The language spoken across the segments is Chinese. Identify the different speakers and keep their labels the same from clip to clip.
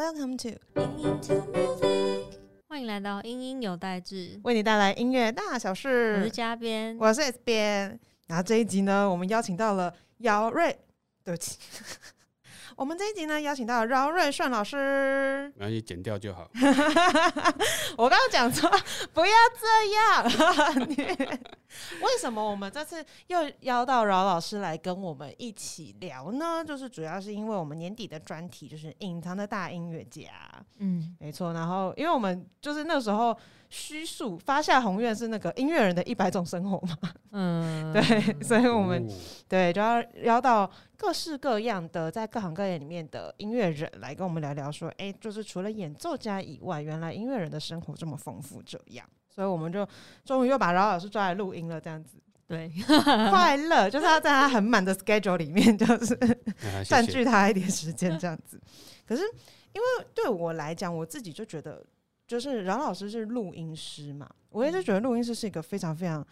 Speaker 1: Welcome to
Speaker 2: 欢迎来到英音有代志，
Speaker 1: 为你带来音乐大小事
Speaker 2: 我是。嘉边。
Speaker 1: 我是 S 边，然后这一集呢，我们邀请到了姚瑞，对不起，我们这一集呢邀请到饶瑞顺老师。
Speaker 3: 没关系，剪掉就好。
Speaker 1: 我刚刚讲错，不要这样。你为什么我们这次又邀到饶老师来跟我们一起聊呢？就是主要是因为我们年底的专题就是隐藏的大音乐家。
Speaker 2: 嗯，
Speaker 1: 没错，然后因为我们就是那时候虚数发下宏愿是那个音乐人的一百种生活嘛，
Speaker 2: 嗯，
Speaker 1: 对，所以我们
Speaker 3: 哦。
Speaker 1: 对就要邀到各式各样的在各行各业里面的音乐人来跟我们聊聊，说，哎，就是除了演奏家以外，原来音乐人的生活这么丰富，这样，所以我们就终于又把饶老师抓来录音了，这样子。
Speaker 2: 对，
Speaker 1: 快乐，就是要在他很满的 schedule 里面，就是占据他一点时间这样子。可是因为对我来讲，我自己就觉得，就是饶老师是录音师嘛，我一直觉得录音师是一个非常非常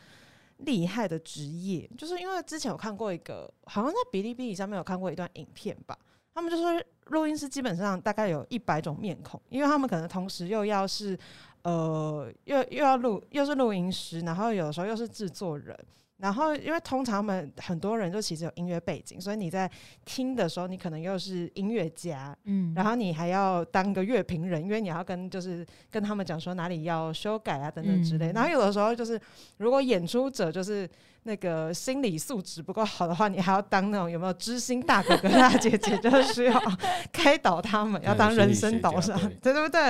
Speaker 1: 厉害的职业，就是因为之前有看过一个，好像在哔哩哔哩上面有看过一段影片吧。他们就说，录音师基本上大概有一百种面孔，因为他们可能同时又要是呃，又又要录，又是录音师，然后有的时候又是制作人，然后因为通常他们很多人就其实有音乐背景，所以你在听的时候，你可能又是音乐家，
Speaker 2: 嗯，
Speaker 1: 然后你还要当个乐评人，因为你要跟就是跟他们讲说哪里要修改啊等等之类。
Speaker 2: 嗯
Speaker 1: 然后有的时候就是如果演出者就是那个心理素质不够好的话，你还要当那种有没有知心大哥哥大姐姐，就是要开导他们，要当人生导师，对对不对？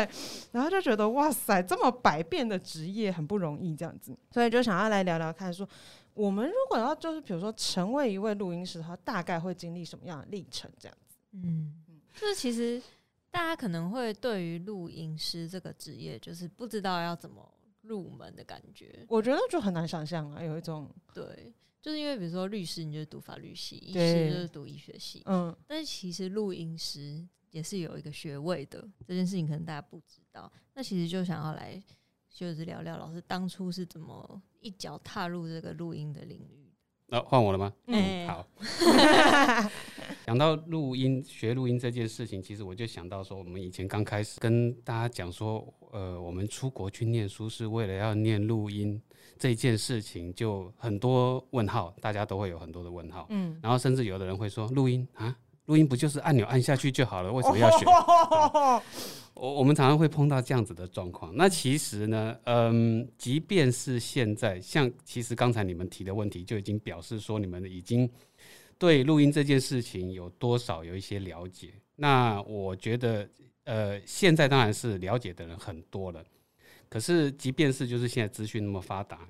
Speaker 1: 然后就觉得哇塞，这么百变的职业很不容易这样子，所以就想要来聊聊看说。我们如果要就是比如说成为一位录音师的话，大概会经历什么样的历程？这样子，
Speaker 2: 嗯，就是其实大家可能会对于录音师这个职业，就是不知道要怎么入门的感觉。
Speaker 1: 我觉得就很难想象啊，有一种
Speaker 2: 对，就是因为比如说律师，你就是读法律系；医
Speaker 1: 对
Speaker 2: 师就是读医学系。
Speaker 1: 嗯，
Speaker 2: 但是其实录音师也是有一个学位的，这件事情可能大家不知道。那其实就想要来就是聊聊老师当初是怎么一脚踏入这个录音的领域。
Speaker 3: 那换我了吗？
Speaker 2: 嗯
Speaker 3: 好。讲到录音学录音这件事情，其实我就想到说，我们以前刚开始跟大家讲说，呃，我们出国去念书是为了要念录音这件事情，就很多问号，大家都会有很多的问号。
Speaker 1: 嗯，
Speaker 3: 然后甚至有的人会说，录音啊，录音不就是按钮按下去就好了，为什么要学？我我们常常会碰到这样子的状况。那其实呢，嗯，即便是现在，像其实刚才你们提的问题，就已经表示说你们已经对录音这件事情有多少有一些了解。那我觉得，呃，现在当然是了解的人很多了。可是，即便是就是现在资讯那么发达，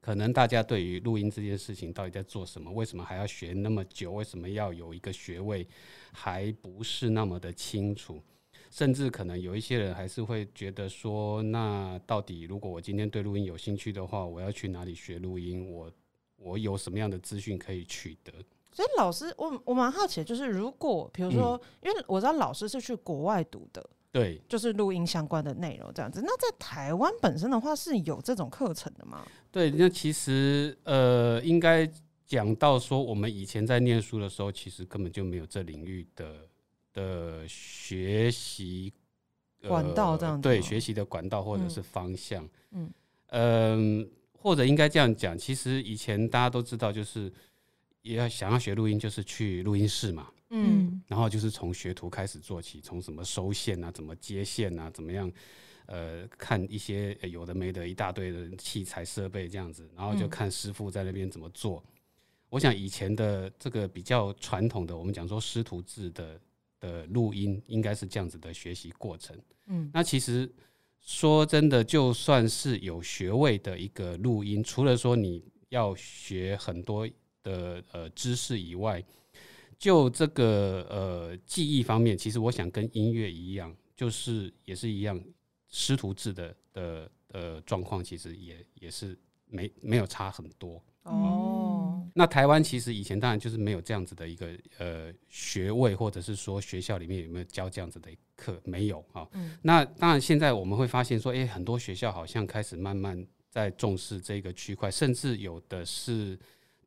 Speaker 3: 可能大家对于录音这件事情到底在做什么，为什么还要学那么久，为什么要有一个学位，还不是那么的清楚。甚至可能有一些人还是会觉得说，那到底如果我今天对录音有兴趣的话，我要去哪里学录音？我我有什么样的资讯可以取得？
Speaker 1: 所以老师，我我蛮好奇的，就是如果比如说，因为我知道老师是去国外读的，
Speaker 3: 对。
Speaker 1: 就是录音相关的内容这样子。那在台湾本身的话，是有这种课程的吗？
Speaker 3: 对，那其实呃，应该讲到说，我们以前在念书的时候，其实根本就没有这领域的的学习、呃
Speaker 1: 管道这样子
Speaker 3: 对，
Speaker 1: 吗？
Speaker 3: 学习的管道或者
Speaker 1: 嗯。
Speaker 3: 是方向，
Speaker 1: 嗯。
Speaker 3: 嗯，或者应该这样讲，其实以前大家都知道，就是也要想要学录音，就是去录音室嘛，
Speaker 1: 嗯
Speaker 3: 然后就是从学徒开始做起，从什么收线啊，怎么接线啊，怎么样，呃，看一些呃有的没的一大堆的器材设备这样子，然后就
Speaker 1: 嗯
Speaker 3: 看师傅在那边怎么做。我想以前的这个比较传统的，我们讲说师徒制的的录音，应该是这样子的学习过程。
Speaker 1: 嗯
Speaker 3: 那其实说真的，就算是有学位的一个录音，除了说你要学很多的呃知识以外，就这个呃记忆方面，其实我想跟音乐一样，就是也是一样，师徒制的的呃状况，其实也也是没没有差很多。
Speaker 1: 哦，
Speaker 3: 那台湾其实以前当然就是没有这样子的一个呃学位，或者是说学校里面有没有教这样子的课，没有啊。
Speaker 1: 嗯
Speaker 3: 那当然现在我们会发现说，诶，很多学校好像开始慢慢在重视这个区块，甚至有的是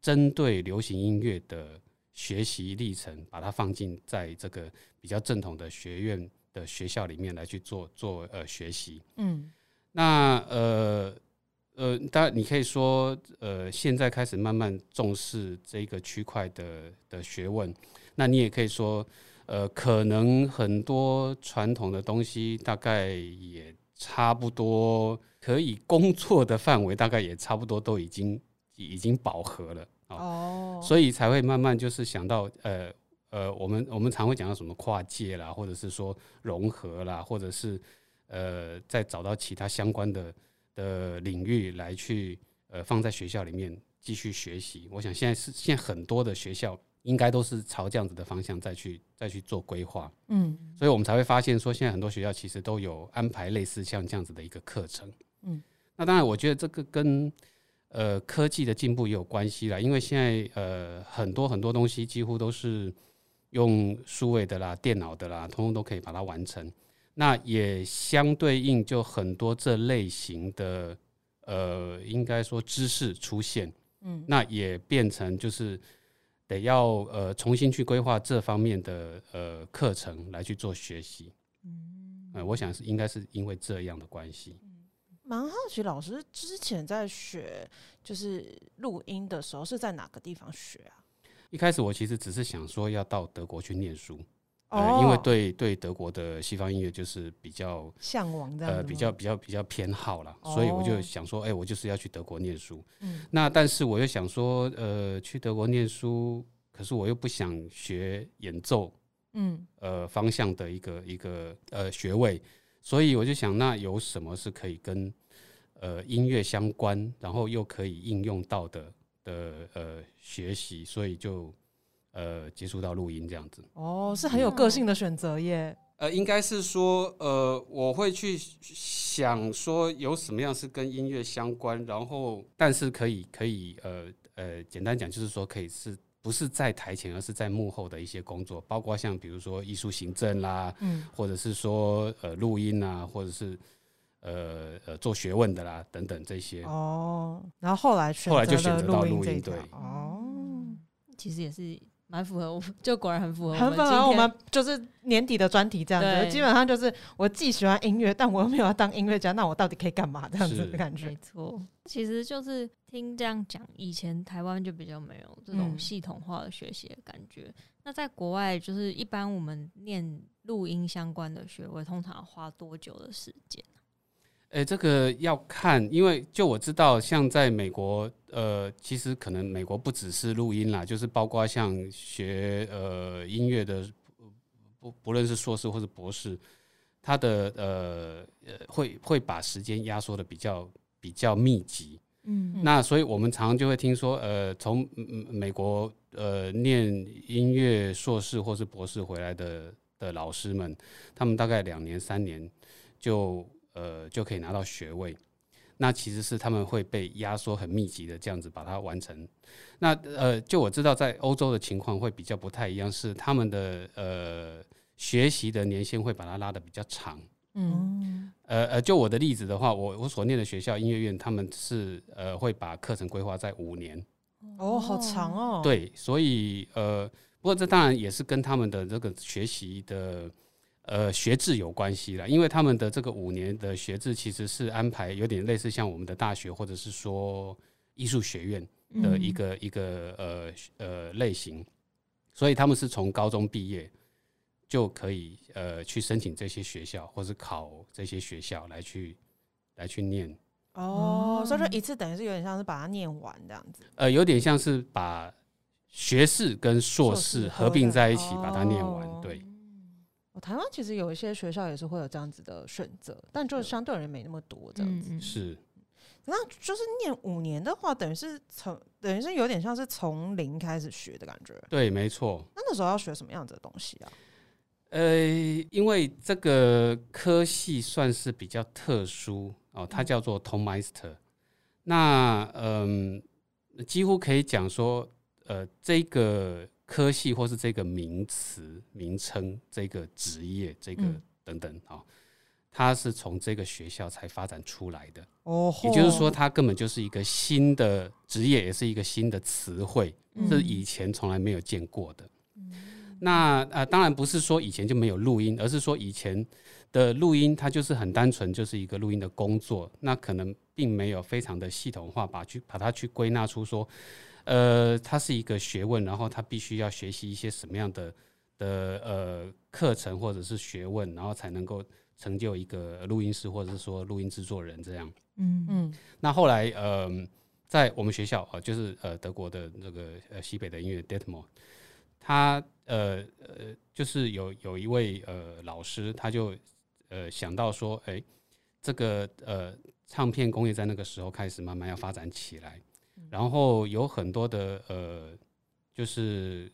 Speaker 3: 针对流行音乐的学习历程，把它放进在这个比较正统的学院的学校里面来去做做呃学习。
Speaker 1: 嗯
Speaker 3: 那呃呃，当然你可以说，呃，现在开始慢慢重视这个区块的的学问。那你也可以说，呃，可能很多传统的东西大概也差不多可以工作的范围，大概也差不多都已经已经饱和了啊。
Speaker 1: 哦，
Speaker 3: 所以才会慢慢就是想到，呃呃，我们我们常会讲到什么跨界啦，或者是说融合啦，或者是呃再找到其他相关的的领域来去呃放在学校里面继续学习。我想现在是现在很多的学校应该都是朝这样子的方向再去再去做规划，
Speaker 1: 嗯
Speaker 3: 所以我们才会发现说，现在很多学校其实都有安排类似像这样子的一个课程。
Speaker 1: 嗯，
Speaker 3: 那当然，我觉得这个跟呃科技的进步也有关系啦，因为现在呃很多很多东西几乎都是用数位的啦、电脑的啦，通通都可以把它完成。那也相对应就很多这类型的呃，应该说知识出现，
Speaker 1: 嗯
Speaker 3: 那也变成就是得要呃重新去规划这方面的呃课程来去做学习。
Speaker 2: 嗯
Speaker 3: 呃，我想是应该是因为这样的关系。
Speaker 1: 蛮好奇，老师之前在学就是录音的时候是在哪个地方学啊？
Speaker 3: 一开始我其实只是想说要到德国去念书，呃，
Speaker 1: 哦
Speaker 3: 因为对对德国的西方音乐就是比较
Speaker 1: 向往的
Speaker 3: 呃比较比较比较偏好啦，所以我就
Speaker 1: 哦
Speaker 3: 想说，哎、我就是要去德国念书。
Speaker 1: 嗯
Speaker 3: 那但是我又想说，呃，去德国念书，可是我又不想学演奏
Speaker 1: 嗯
Speaker 3: 呃方向的一个一个呃学位，所以我就想，那有什么是可以跟呃音乐相关，然后又可以应用到的的呃学习，所以就呃接触到录音这样子。
Speaker 1: 哦，是很有个性的选择耶。
Speaker 3: 呃，应该是说，呃，我会去想说有什么样是跟音乐相关，然后但是可以可以呃呃，简单讲就是说可以是不是在台前，而是在幕后的一些工作，包括像比如说艺术行政啦，
Speaker 1: 嗯
Speaker 3: 或者是说呃录音啊，或者是呃呃做学问的啦等等这些。
Speaker 1: 哦，然后后来选
Speaker 3: 后来就选择到
Speaker 1: 录
Speaker 3: 音对
Speaker 1: 哦。
Speaker 2: 其实也是蛮符合我，就果然很符合
Speaker 1: 很符合我们就是年底的专题这样子，基本上就是我既喜欢音乐，但我又没有要当音乐家，那我到底可以干嘛这样子的感觉
Speaker 2: 没？错，其实就是听这样讲，以前台湾就比较没有这种
Speaker 1: 嗯
Speaker 2: 系统化的学习的感觉。那在国外，就是一般我们念录音相关的学位，通常要花多久的时间？
Speaker 3: 诶，这个要看，因为就我知道，像在美国，呃，其实可能美国不只是录音啦，就是包括像学呃音乐的，不不论是硕士或是博士，他的呃呃会会把时间压缩的比较比较密集。
Speaker 2: 嗯
Speaker 3: 那所以我们常常就会听说，呃，从美国呃念音乐硕士或是博士回来的的老师们，他们大概两年三年就呃就可以拿到学位。那其实是他们会被压缩很密集的这样子把它完成。那呃，就我知道在欧洲的情况会比较不太一样，是他们的呃学习的年限会把它拉的比较长。
Speaker 1: 嗯
Speaker 3: 呃呃，就我的例子的话，我我所念的学校音乐院，他们是呃会把课程规划在五年，
Speaker 1: 哦，好长哦。，
Speaker 3: 对，所以呃，不过这当然也是跟他们的这个学习的呃学制有关系了，因为他们的这个五年的学制其实是安排有点类似像我们的大学或者是说艺术学院的一个、一个呃呃类型，所以他们是从高中毕业就可以呃去申请这些学校，或是考这些学校来去来去念。
Speaker 1: 哦，所以就
Speaker 2: 哦
Speaker 1: 一次等于是有点像是把它念完这样子。
Speaker 3: 呃，有点像是把学士跟硕
Speaker 1: 硕士
Speaker 3: 士
Speaker 1: 合
Speaker 3: 并在一起，把它念完。
Speaker 1: 哦
Speaker 3: 对，
Speaker 1: 哦，台湾其实有一些学校也是会有这样子的选择，但就相对而言没那么多这样子。
Speaker 2: 嗯
Speaker 3: 是
Speaker 1: 那就是念五年的话，等于是从等于是有点像是从零开始学的感觉。
Speaker 3: 对，没错。
Speaker 1: 那那时候要学什么样子的东西啊？
Speaker 3: 呃，因为这个科系算是比较特殊哦，它叫做 t o m Meister。那嗯，几乎可以讲说，呃，这个科系或是这个名词名称、这个职业、这个
Speaker 1: 嗯
Speaker 3: 等等啊、哦，它是从这个学校才发展出来的。
Speaker 1: 哦，
Speaker 3: 也就是说，它根本就是一个新的职业，也是一个新的词汇，
Speaker 1: 嗯
Speaker 3: 是以前从来没有见过的。那呃，当然不是说以前就没有录音，而是说以前的录音它就是很单纯，就是一个录音的工作，那可能并没有非常的系统化，把去把它去归纳出说，呃，它是一个学问，然后他必须要学习一些什么样的的呃课程或者是学问，然后才能够成就一个录音师或者是说录音制作人这样。
Speaker 2: 嗯。
Speaker 1: 嗯。
Speaker 3: 那后来呃，在我们学校啊、呃就是呃德国的那个呃西北的音乐 Detmo，他呃呃就是有有一位呃老师，他就呃想到说，哎、这个呃唱片工业在那个时候开始慢慢要发展起来，然后有很多的呃就是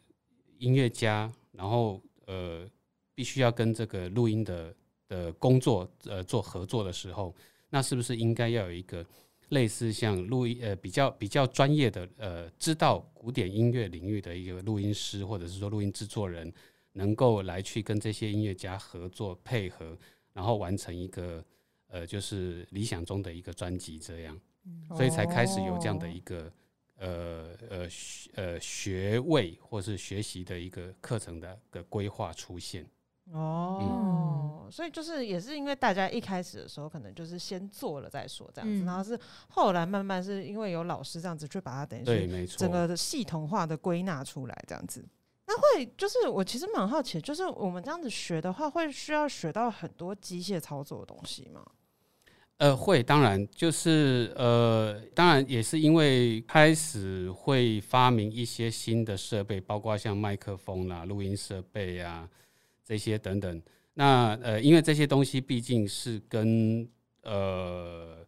Speaker 3: 音乐家，然后呃必须要跟这个录音的的工作呃做合作的时候，那是不是应该要有一个类似像录音呃比较比较专业的呃知道古典音乐领域的一个录音师或者是说录音制作人，能够来去跟这些音乐家合作配合，然后完成一个呃就是理想中的一个专辑这样，所以才开始有这样的一个。呃呃学呃学位或是学习的一个课程的的规划出现，
Speaker 1: 哦，所以就是也是因为大家一开始的时候可能就是先做了再说这样子，
Speaker 2: 嗯
Speaker 1: 然后是后来慢慢是因为有老师这样子去把它等于
Speaker 3: 对，
Speaker 1: 是
Speaker 3: 没错，
Speaker 1: 整个的系统化的归纳出来这样子。那会就是我其实蛮好奇，就是我们这样子学的话，会需要学到很多机械操作的东西吗？
Speaker 3: 呃，会，当然就是呃，当然也是因为开始会发明一些新的设备，包括像麦克风啦、录音设备啊这些等等。那呃，因为这些东西毕竟是跟呃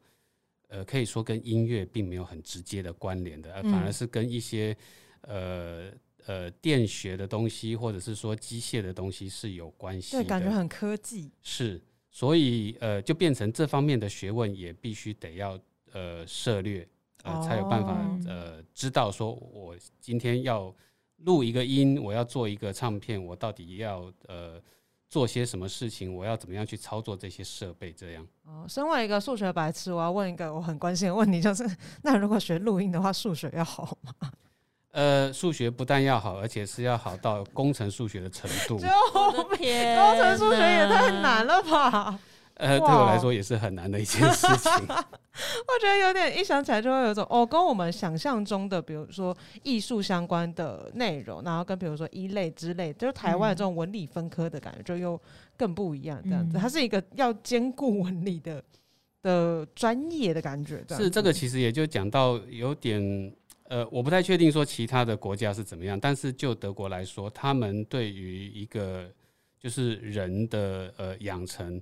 Speaker 3: 呃，可以说跟音乐并没有很直接的关联的，呃，反而
Speaker 1: 嗯
Speaker 3: 是跟一些呃呃电学的东西，或者是说机械的东西是有关系的。
Speaker 1: 对，感觉很科技。
Speaker 3: 是，所以呃，就变成这方面的学问也必须得要呃涉略，呃，才有办法
Speaker 1: 哦
Speaker 3: 呃知道说我今天要录一个音，我要做一个唱片，我到底要呃做些什么事情，我要怎么样去操作这些设备，这样。
Speaker 1: 哦，身为一个数学白痴，我要问一个我很关心的问题，就是那如果学录音的话，数学要好吗？
Speaker 3: 呃，数学不但要好，而且是要好到工程数学的程度。
Speaker 2: 我的天，
Speaker 1: 工程数学也太难。了吧！
Speaker 3: 呃，对我来说也是很难的一件事情。
Speaker 1: 我觉得有点一想起来就会有一种哦，跟我们想象中的，比如说艺术相关的内容，然后跟比如说一类之类，就是台湾的这种文理分科的感觉，就又更不一样。这样子，
Speaker 2: 嗯
Speaker 1: 它是一个要兼顾文理的的专业的感觉。样
Speaker 3: 是这个，其实也就讲到有点，呃，我不太确定说其他的国家是怎么样，但是就德国来说，他们对于一个就是人的呃养成，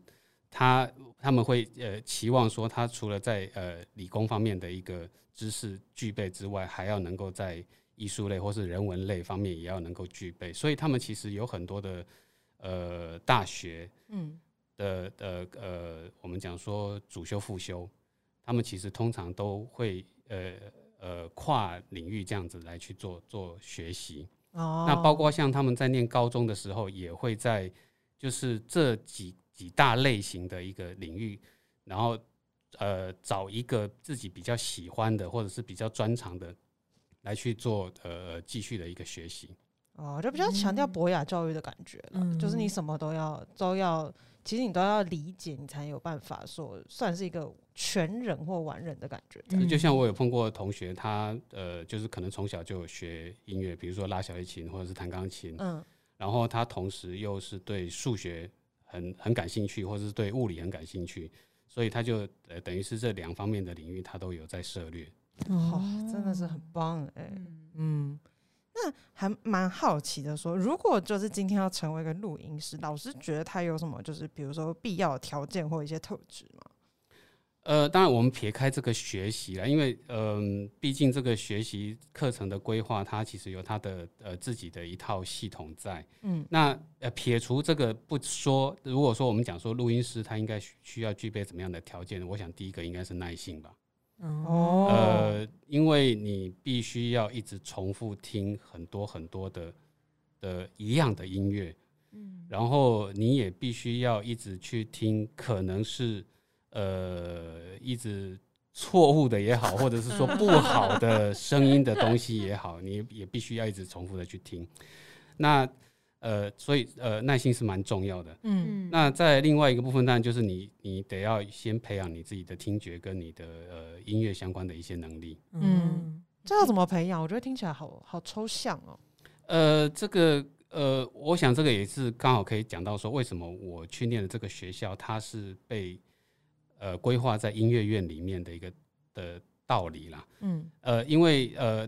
Speaker 3: 他他们会呃期望说，他除了在呃理工方面的一个知识具备之外，还要能够在艺术类或是人文类方面也要能够具备，所以他们其实有很多的呃大学，
Speaker 1: 嗯，
Speaker 3: 的呃呃，我们讲说主修副修，他们其实通常都会呃呃跨领域这样子来去做做学习。
Speaker 1: 哦，
Speaker 3: 那包括像他们在念高中的时候，也会在就是这几几大类型的一个领域，然后呃找一个自己比较喜欢的或者是比较专长的来去做呃继续的一个学习。
Speaker 1: 哦，就比较强调博雅教育的感觉了，
Speaker 2: 嗯
Speaker 1: 就是你什么都要都要，其实你都要理解，你才有办法说算是一个全人或完人的感觉。
Speaker 2: 嗯。
Speaker 3: 就像我有碰过同学，他呃就是可能从小就有学音乐，比如说拉小提琴或者是弹钢琴，
Speaker 1: 嗯，
Speaker 3: 然后他同时又是对数学很很感兴趣，或者是对物理很感兴趣，所以他就呃等于是这两方面的领域他都有在涉猎。
Speaker 1: 哦，真的是很棒哎、
Speaker 2: 嗯。
Speaker 1: 嗯，那还蛮好奇的说，如果就是今天要成为一个录音师，老师觉得他有什么就是比如说必要的条件或一些特质吗？
Speaker 3: 呃，当然我们撇开这个学习了，因为嗯、毕竟这个学习课程的规划，它其实有它的呃自己的一套系统在。
Speaker 1: 嗯
Speaker 3: 那呃撇除这个不说，如果说我们讲说录音师他应该需需要具备怎么样的条件，我想第一个应该是耐性吧。
Speaker 1: 哦
Speaker 3: 呃，因为你必须要一直重复听很多很多的的一样的音乐，
Speaker 2: 嗯
Speaker 3: 然后你也必须要一直去听，可能是呃一直错误的也好，或者是说不好的声音的东西也好，你也必须要一直重复的去听。那呃，所以呃，耐心是蛮重要的。
Speaker 1: 嗯
Speaker 3: 那在另外一个部分，当然就是你你得要先培养你自己的听觉跟你的呃音乐相关的一些能力。
Speaker 1: 嗯这要怎么培养？我觉得听起来好好抽象哦。
Speaker 3: 呃，这个呃，我想这个也是刚好可以讲到说，为什么我去念的这个学校，它是被呃规划在音乐院里面的一个的道理啦。
Speaker 1: 嗯
Speaker 3: 呃，因为呃，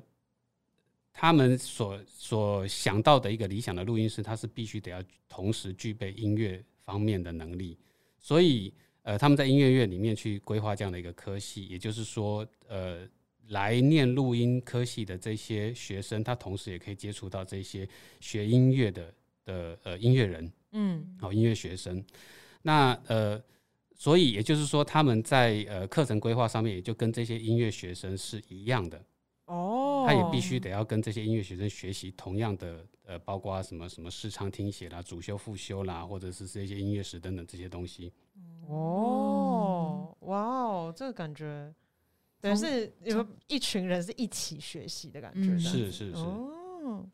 Speaker 3: 他们所所想到的一个理想的录音师，他是必须得要同时具备音乐方面的能力，所以呃，他们在音乐院里面去规划这样的一个科系，也就是说，呃，来念录音科系的这些学生，他同时也可以接触到这些学音乐的的呃音乐人，
Speaker 1: 嗯
Speaker 3: 好、音乐学生。那呃，所以也就是说，他们在呃课程规划上面，也就跟这些音乐学生是一样的。
Speaker 1: 哦，
Speaker 3: 他也必须得要跟这些音乐学生学习同样的呃，包括什么什么视唱听写啦、主修副修啦，或者是这些音乐史等等这些东西。
Speaker 1: 哦，哇哦，这个感觉等于是有一群人是一起学习的感觉，
Speaker 3: 是是。是，
Speaker 1: 哦，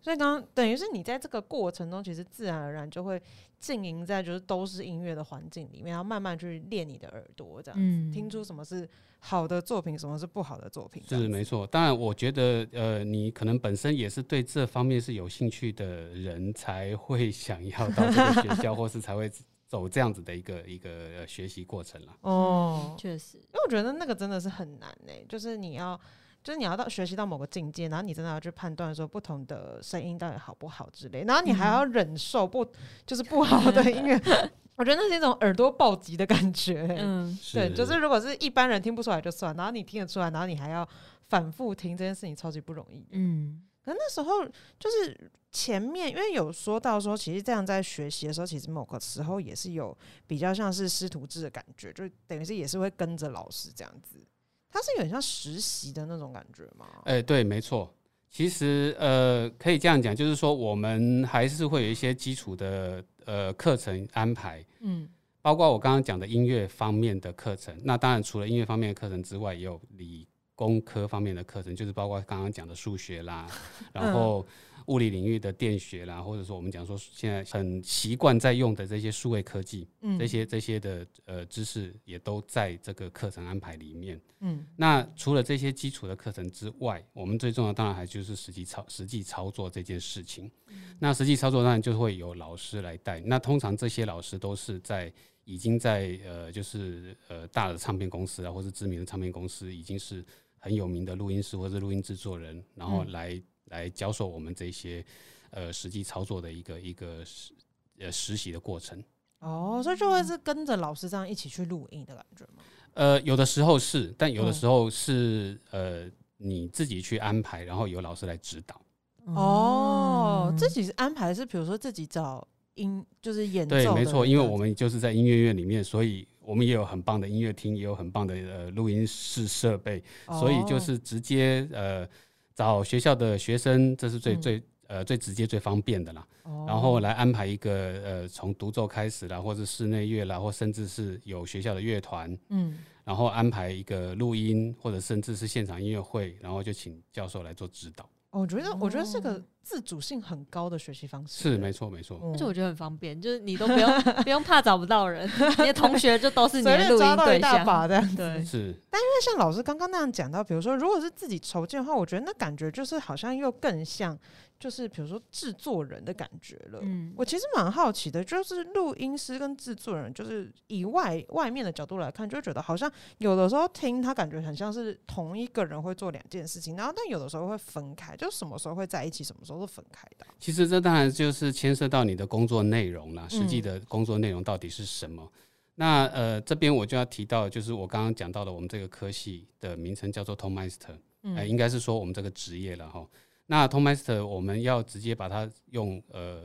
Speaker 1: 所以刚刚等于是你在这个过程中，其实自然而然就会浸淫在就是都是音乐的环境里面，然后慢慢去练你的耳朵，这样子、
Speaker 2: 嗯
Speaker 1: 听出什么是好的作品，什么是不好的作品。这
Speaker 3: 是没错。当然，我觉得呃，你可能本身也是对这方面是有兴趣的人，才会想要到这个学校，或是才会走这样子的一个一个呃学习过程啦。
Speaker 1: 哦，
Speaker 2: 确实，
Speaker 1: 因为我觉得那个真的是很难呢、就是你要。就是你要到学习到某个境界，然后你真的要去判断说不同的声音到底好不好之类，然后你还要忍受不、就是不好的音乐，我觉得那是一种耳朵暴击的感觉、欸。
Speaker 2: 嗯，
Speaker 1: 对，就是如果是一般人听不出来就算，然后你听得出来，然后你还要反复听这件事情，超级不容易。
Speaker 2: 嗯，
Speaker 1: 可那时候就是前面，因为有说到说，其实这样在学习的时候，其实某个时候也是有比较像是师徒制的感觉，就等于是也是会跟着老师这样子。它是有点像实习的那种感觉吗？
Speaker 3: 哎、对，没错。其实呃，可以这样讲，就是说我们还是会有一些基础的呃课程安排，
Speaker 1: 嗯
Speaker 3: 包括我刚刚讲的音乐方面的课程。那当然，除了音乐方面的课程之外，也有理工科方面的课程，就是包括刚刚讲的数学啦，然后物理领域的电学啦，或者说我们讲说现在很习惯在用的这些数位科技，
Speaker 1: 嗯
Speaker 3: 这些这些的呃知识也都在这个课程安排里面。
Speaker 1: 嗯
Speaker 3: 那除了这些基础的课程之外，我们最重要当然还就是实际操实际操作这件事情。那实际操作当然就会有老师来带。那通常这些老师都是在已经在呃就是呃大的唱片公司啊，或是知名的唱片公司，已经是很有名的录音师或者录音制作人，然后
Speaker 1: 嗯
Speaker 3: 来、来教授我们这些呃实际操作的一个一个实呃实习的过程。
Speaker 1: 哦，所以就会是跟着老师这样一起去录音的感觉吗？
Speaker 3: 呃，有的时候是，但有的
Speaker 1: 嗯
Speaker 3: 时候是、呃你自己去安排，然后由老师来指导。
Speaker 1: 哦，自
Speaker 2: 这
Speaker 1: 己安排是比如说自己找音，就是演奏
Speaker 3: 对，
Speaker 1: 的
Speaker 3: 没错，因为我们就是在音乐院里面，所以我们也有很棒的音乐厅，也有很棒的呃录音室设备，所以就
Speaker 1: 哦
Speaker 3: 是直接呃找学校的学生，这是最、
Speaker 1: 嗯
Speaker 3: 最呃最直接最方便的啦。
Speaker 1: 哦
Speaker 3: 然后来安排一个呃从独奏开始啦，或者室内乐啦，或甚至是有学校的乐团，
Speaker 1: 嗯
Speaker 3: 然后安排一个录音，或者甚至是现场音乐会，然后就请教授来做指导。
Speaker 1: 哦我觉得，我觉得这个
Speaker 2: 哦
Speaker 1: 自主性很高的学习方式。
Speaker 3: 是，没错，没错。
Speaker 1: 嗯
Speaker 2: 而且我觉得很方便，就是你都不用 不用怕找不到人，你的同学就都是你
Speaker 1: 随
Speaker 2: 的录
Speaker 1: 便抓到一
Speaker 2: 音对象。
Speaker 1: 大把这样子。
Speaker 2: 对，
Speaker 3: 是，
Speaker 1: 那像老师刚刚那样讲到，比如说如果是自己筹建的话，我觉得那感觉就是好像又更像，就是比如说制作人的感觉了。
Speaker 2: 嗯，
Speaker 1: 我其实蛮好奇的，就是录音师跟制作人，就是以外外面的角度来看，就会觉得好像有的时候听他感觉很像是同一个人会做两件事情，然后但有的时候会分开，就什么时候会在一起，什么时候是分开的啊。
Speaker 3: 其实这当然就是牵涉到你的工作内容啦，实际
Speaker 1: 嗯
Speaker 3: 的工作内容到底是什么。那呃，这边我就要提到，就是我刚刚讲到的，我们这个科系的名称叫做 Tone Master，
Speaker 1: 嗯
Speaker 3: 呃，应该是说我们这个职业了哈。那 Tone Master 我们要直接把它用呃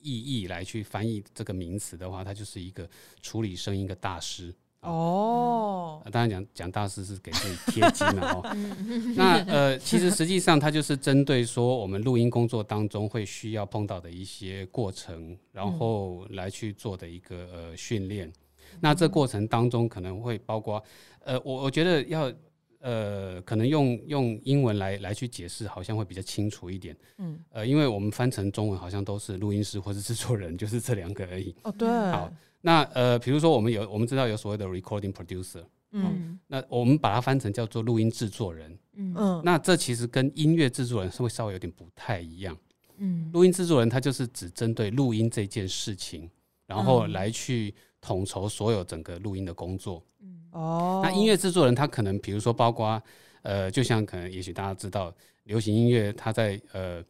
Speaker 3: 意义来去翻译这个名词的话，它就是一个处理声音的大师。
Speaker 1: 哦，
Speaker 3: 呃当然讲讲大师是给自己贴金了哦。
Speaker 2: 嗯
Speaker 3: 那呃，其实实际上它就是针对说我们录音工作当中会需要碰到的一些过程，然后来去做的一个呃训练。那这过程当中可能会包括呃，我我觉得要呃，可能用用英文来来去解释，好像会比较清楚一点。
Speaker 1: 嗯，
Speaker 3: 呃，因为我们翻成中文好像都是录音师或是制作人，就是这两个而已。
Speaker 1: 哦，对，
Speaker 3: 好，那呃，比如说我们有我们知道有所谓的 recording producer，
Speaker 1: 嗯。
Speaker 3: 那我们把它翻成叫做录音制作人。
Speaker 2: 嗯。
Speaker 1: 嗯，
Speaker 3: 那这其实跟音乐制作人是会稍微有点不太一样。
Speaker 2: 嗯。
Speaker 3: 录音制作人他就是只针对录音这件事情，然后
Speaker 1: 嗯
Speaker 3: 来去统筹所有整个录音的工作。嗯。
Speaker 1: 哦，
Speaker 3: 那音乐制作人他可能比如说包括呃，就像可能也许大家知道，流行音乐他在呃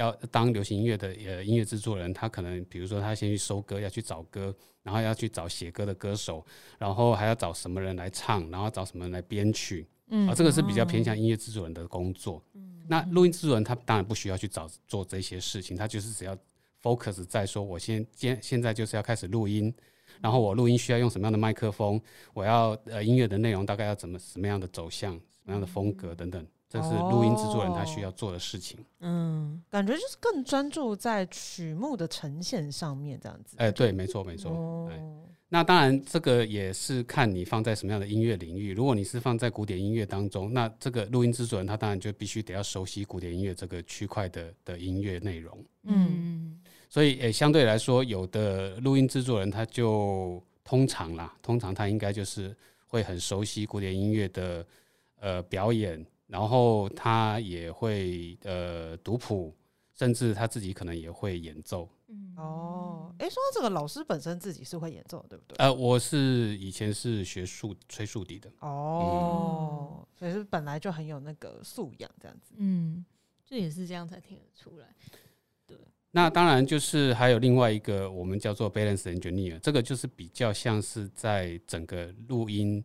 Speaker 3: 要当流行音乐的呃音乐制作人，他可能比如说他先去收歌，要去找歌，然后要去找写歌的歌手，然后还要找什么人来唱，然后找什么人来编曲。
Speaker 1: 嗯
Speaker 3: 啊，这个是比较偏向音乐制作人的工作。嗯那录音制作人他当然不需要去找做这些事情，他就是只要 focus 在说，我先现现在就是要开始录音，然后我录音需要用什么样的麦克风，我要呃音乐的内容大概要怎么什么样的走向，什么样的风格等等，这是录音制作人他需要做的事情。
Speaker 2: 嗯
Speaker 1: 感觉就是更专注在曲目的呈现上面，这样子。
Speaker 3: 哎、对，没错，没错。
Speaker 1: 哦，
Speaker 3: 那当然，这个也是看你放在什么样的音乐领域。如果你是放在古典音乐当中，那这个录音制作人他当然就必须得要熟悉古典音乐这个区块的的音乐内容。
Speaker 2: 嗯
Speaker 3: 所以，诶、相对来说，有的录音制作人他就通常啦，通常他应该就是会很熟悉古典音乐的呃表演，然后他也会呃读谱，甚至他自己可能也会演奏。
Speaker 2: 嗯
Speaker 1: 哦，哎，说到这个，老师本身自己是会演奏，对不对？
Speaker 3: 呃，我是以前是学竖吹竖笛的，
Speaker 1: 哦，所以是本来就很有那个素养，这样子。
Speaker 2: 嗯，这也是这样才听得出来。
Speaker 3: 对那当然就是还有另外一个我们叫做 balance engineer，这个就是比较像是在整个录音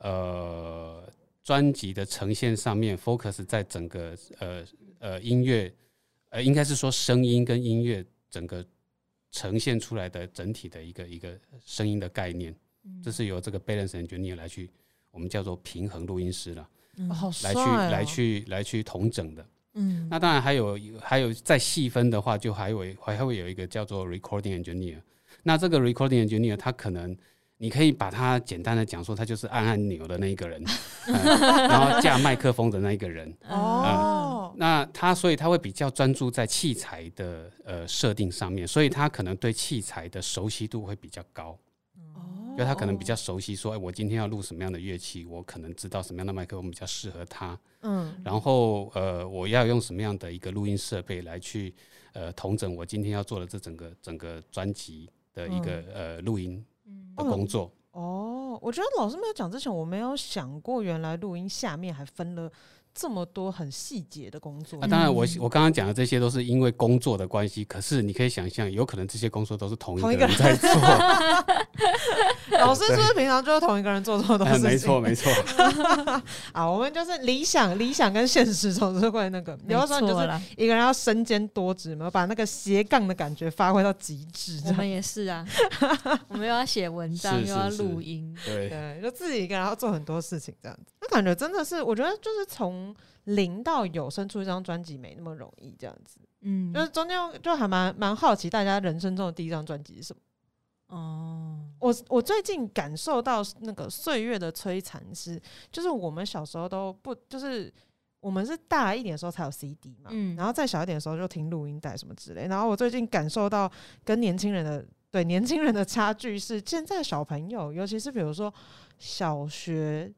Speaker 3: 呃专辑的呈现上面 focus 在整个呃呃音乐呃应该是说声音跟音乐整个呈现出来的整体的一个一个声音的概念，这是由这个 balance engineer 来去我们叫做平衡录音师了，来去
Speaker 1: 哦
Speaker 3: 来去来去同整的。
Speaker 2: 嗯
Speaker 3: 那当然还有还有再细分的话，就还有还会有一个叫做 recording engineer。那这个 recording engineer，他可能你可以把它简单的讲说，他就是按按钮的那一个人，嗯然后架麦克风的那一个人。
Speaker 1: 哦，
Speaker 3: 那他所以他会比较专注在器材的呃设定上面，所以他可能对器材的熟悉度会比较高。
Speaker 1: 哦
Speaker 3: 因为他可能比较熟悉说，哎，我今天要录什么样的乐器，我可能知道什么样的麦克风比较适合他。
Speaker 1: 嗯
Speaker 3: 然后呃，我要用什么样的一个录音设备来去呃统整我今天要做的这整个整个专辑的一个、呃录音的工作。
Speaker 1: 哦，我觉得老师没有讲之前，我没有想过，原来录音下面还分了这么多很细节的工作
Speaker 3: 啊，。当然我我刚刚讲的这些都是因为工作的关系，可是你可以想象，有可能这些工作都是同一
Speaker 1: 个
Speaker 3: 个人 在做。
Speaker 1: 老师是不是平常就是同一个人做这么多事情？
Speaker 3: 哎没错没错，
Speaker 1: 啊，我们就是理想、理想跟现实总是会那个，有的时候你就是一个人要身兼多职嘛，把那个斜杠的感觉发挥到极致。这样
Speaker 2: 我们也是啊，我们又要写文章，
Speaker 3: 是
Speaker 2: 又要录音，
Speaker 3: 对。
Speaker 1: 对，就自己一个人要做很多事情，这样子。那感觉真的是，我觉得就是从零到有生出一张专辑没那么容易，这样子。
Speaker 2: 嗯，
Speaker 1: 就是中间就还蛮蛮好奇，大家人生中的第一张专辑是什么？
Speaker 2: 哦，
Speaker 1: 我我最近感受到那个岁月的摧残是，就是我们小时候都不就是。我们是大一点的时候才有 CD 嘛，
Speaker 2: 嗯
Speaker 1: 然后再小一点的时候就听录音带什么之类。然后我最近感受到跟年轻人的对年轻人的差距是，现在小朋友，尤其是比如说小学之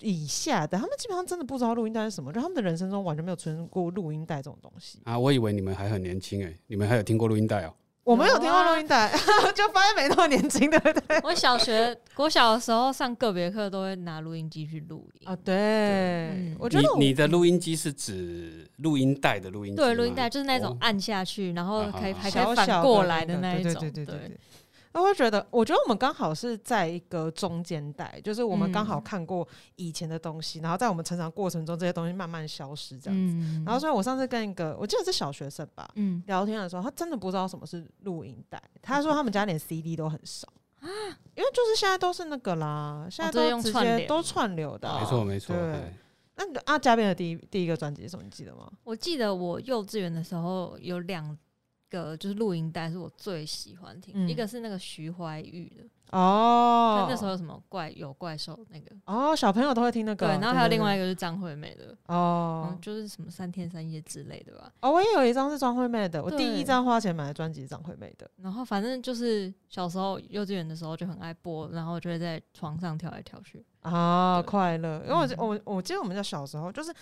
Speaker 1: 以下的，他们基本上真的不知道录音带是什么，就他们的人生中完全没有出现过录音带这种东西。
Speaker 3: 啊，我以为你们还很年轻哎，你们还有听过录音带哦？
Speaker 1: 我没有听过录音带，就发现没那么年轻，对不对？
Speaker 2: 我小学国小的时候上个别课都会拿录音机去录音
Speaker 1: 啊，，对，
Speaker 2: 嗯
Speaker 1: 我觉得我
Speaker 3: 你你的录音机是指录音带的录音机？
Speaker 2: 对，录音带就是那种
Speaker 3: 哦
Speaker 2: 按下去，然后
Speaker 3: 啊
Speaker 2: 可以还可以反过来
Speaker 1: 的
Speaker 2: 那一种，
Speaker 1: 对对对对对。我会觉得，我觉得我们刚好是在一个中间带，就是我们刚好
Speaker 2: 嗯
Speaker 1: 看过以前的东西，然后在我们成长过程中，这些东西慢慢消失，这样子。
Speaker 2: 嗯
Speaker 1: 然后，所以我上次跟一个，我记得是小学生吧，
Speaker 2: 嗯，
Speaker 1: 聊天的时候，他真的不知道什么是录音带。他说他们家连 CD 都很少啊因为就是现在都是那个啦，现在
Speaker 2: 啊都
Speaker 1: 直接都串流的啊、
Speaker 3: 没错没错，
Speaker 1: 对
Speaker 3: 对
Speaker 1: 那你的阿嘉宾的第一第一个专辑是什么？你记得吗？
Speaker 2: 我记得我幼稚园的时候有两个就是录音带是我最喜欢听，
Speaker 1: 嗯
Speaker 2: 一个是那个徐怀钰的，
Speaker 1: 哦
Speaker 2: 那那时候有什么怪有怪兽那个，
Speaker 1: 哦，小朋友都会听那个，
Speaker 2: 对，然后还有另外一
Speaker 1: 个
Speaker 2: 个是张惠妹的，
Speaker 1: 哦
Speaker 2: 嗯，就是什么三天三夜之类的吧。
Speaker 1: 哦，我也有一张是张惠妹的，我第一张花钱买的专辑是张惠妹的。
Speaker 2: 然后反正就是小时候幼稚园的时候就很爱播，然后就会在床上跳来跳去。
Speaker 1: 啊，快乐！因为我
Speaker 2: 嗯
Speaker 1: 我我记得我们家小时候就是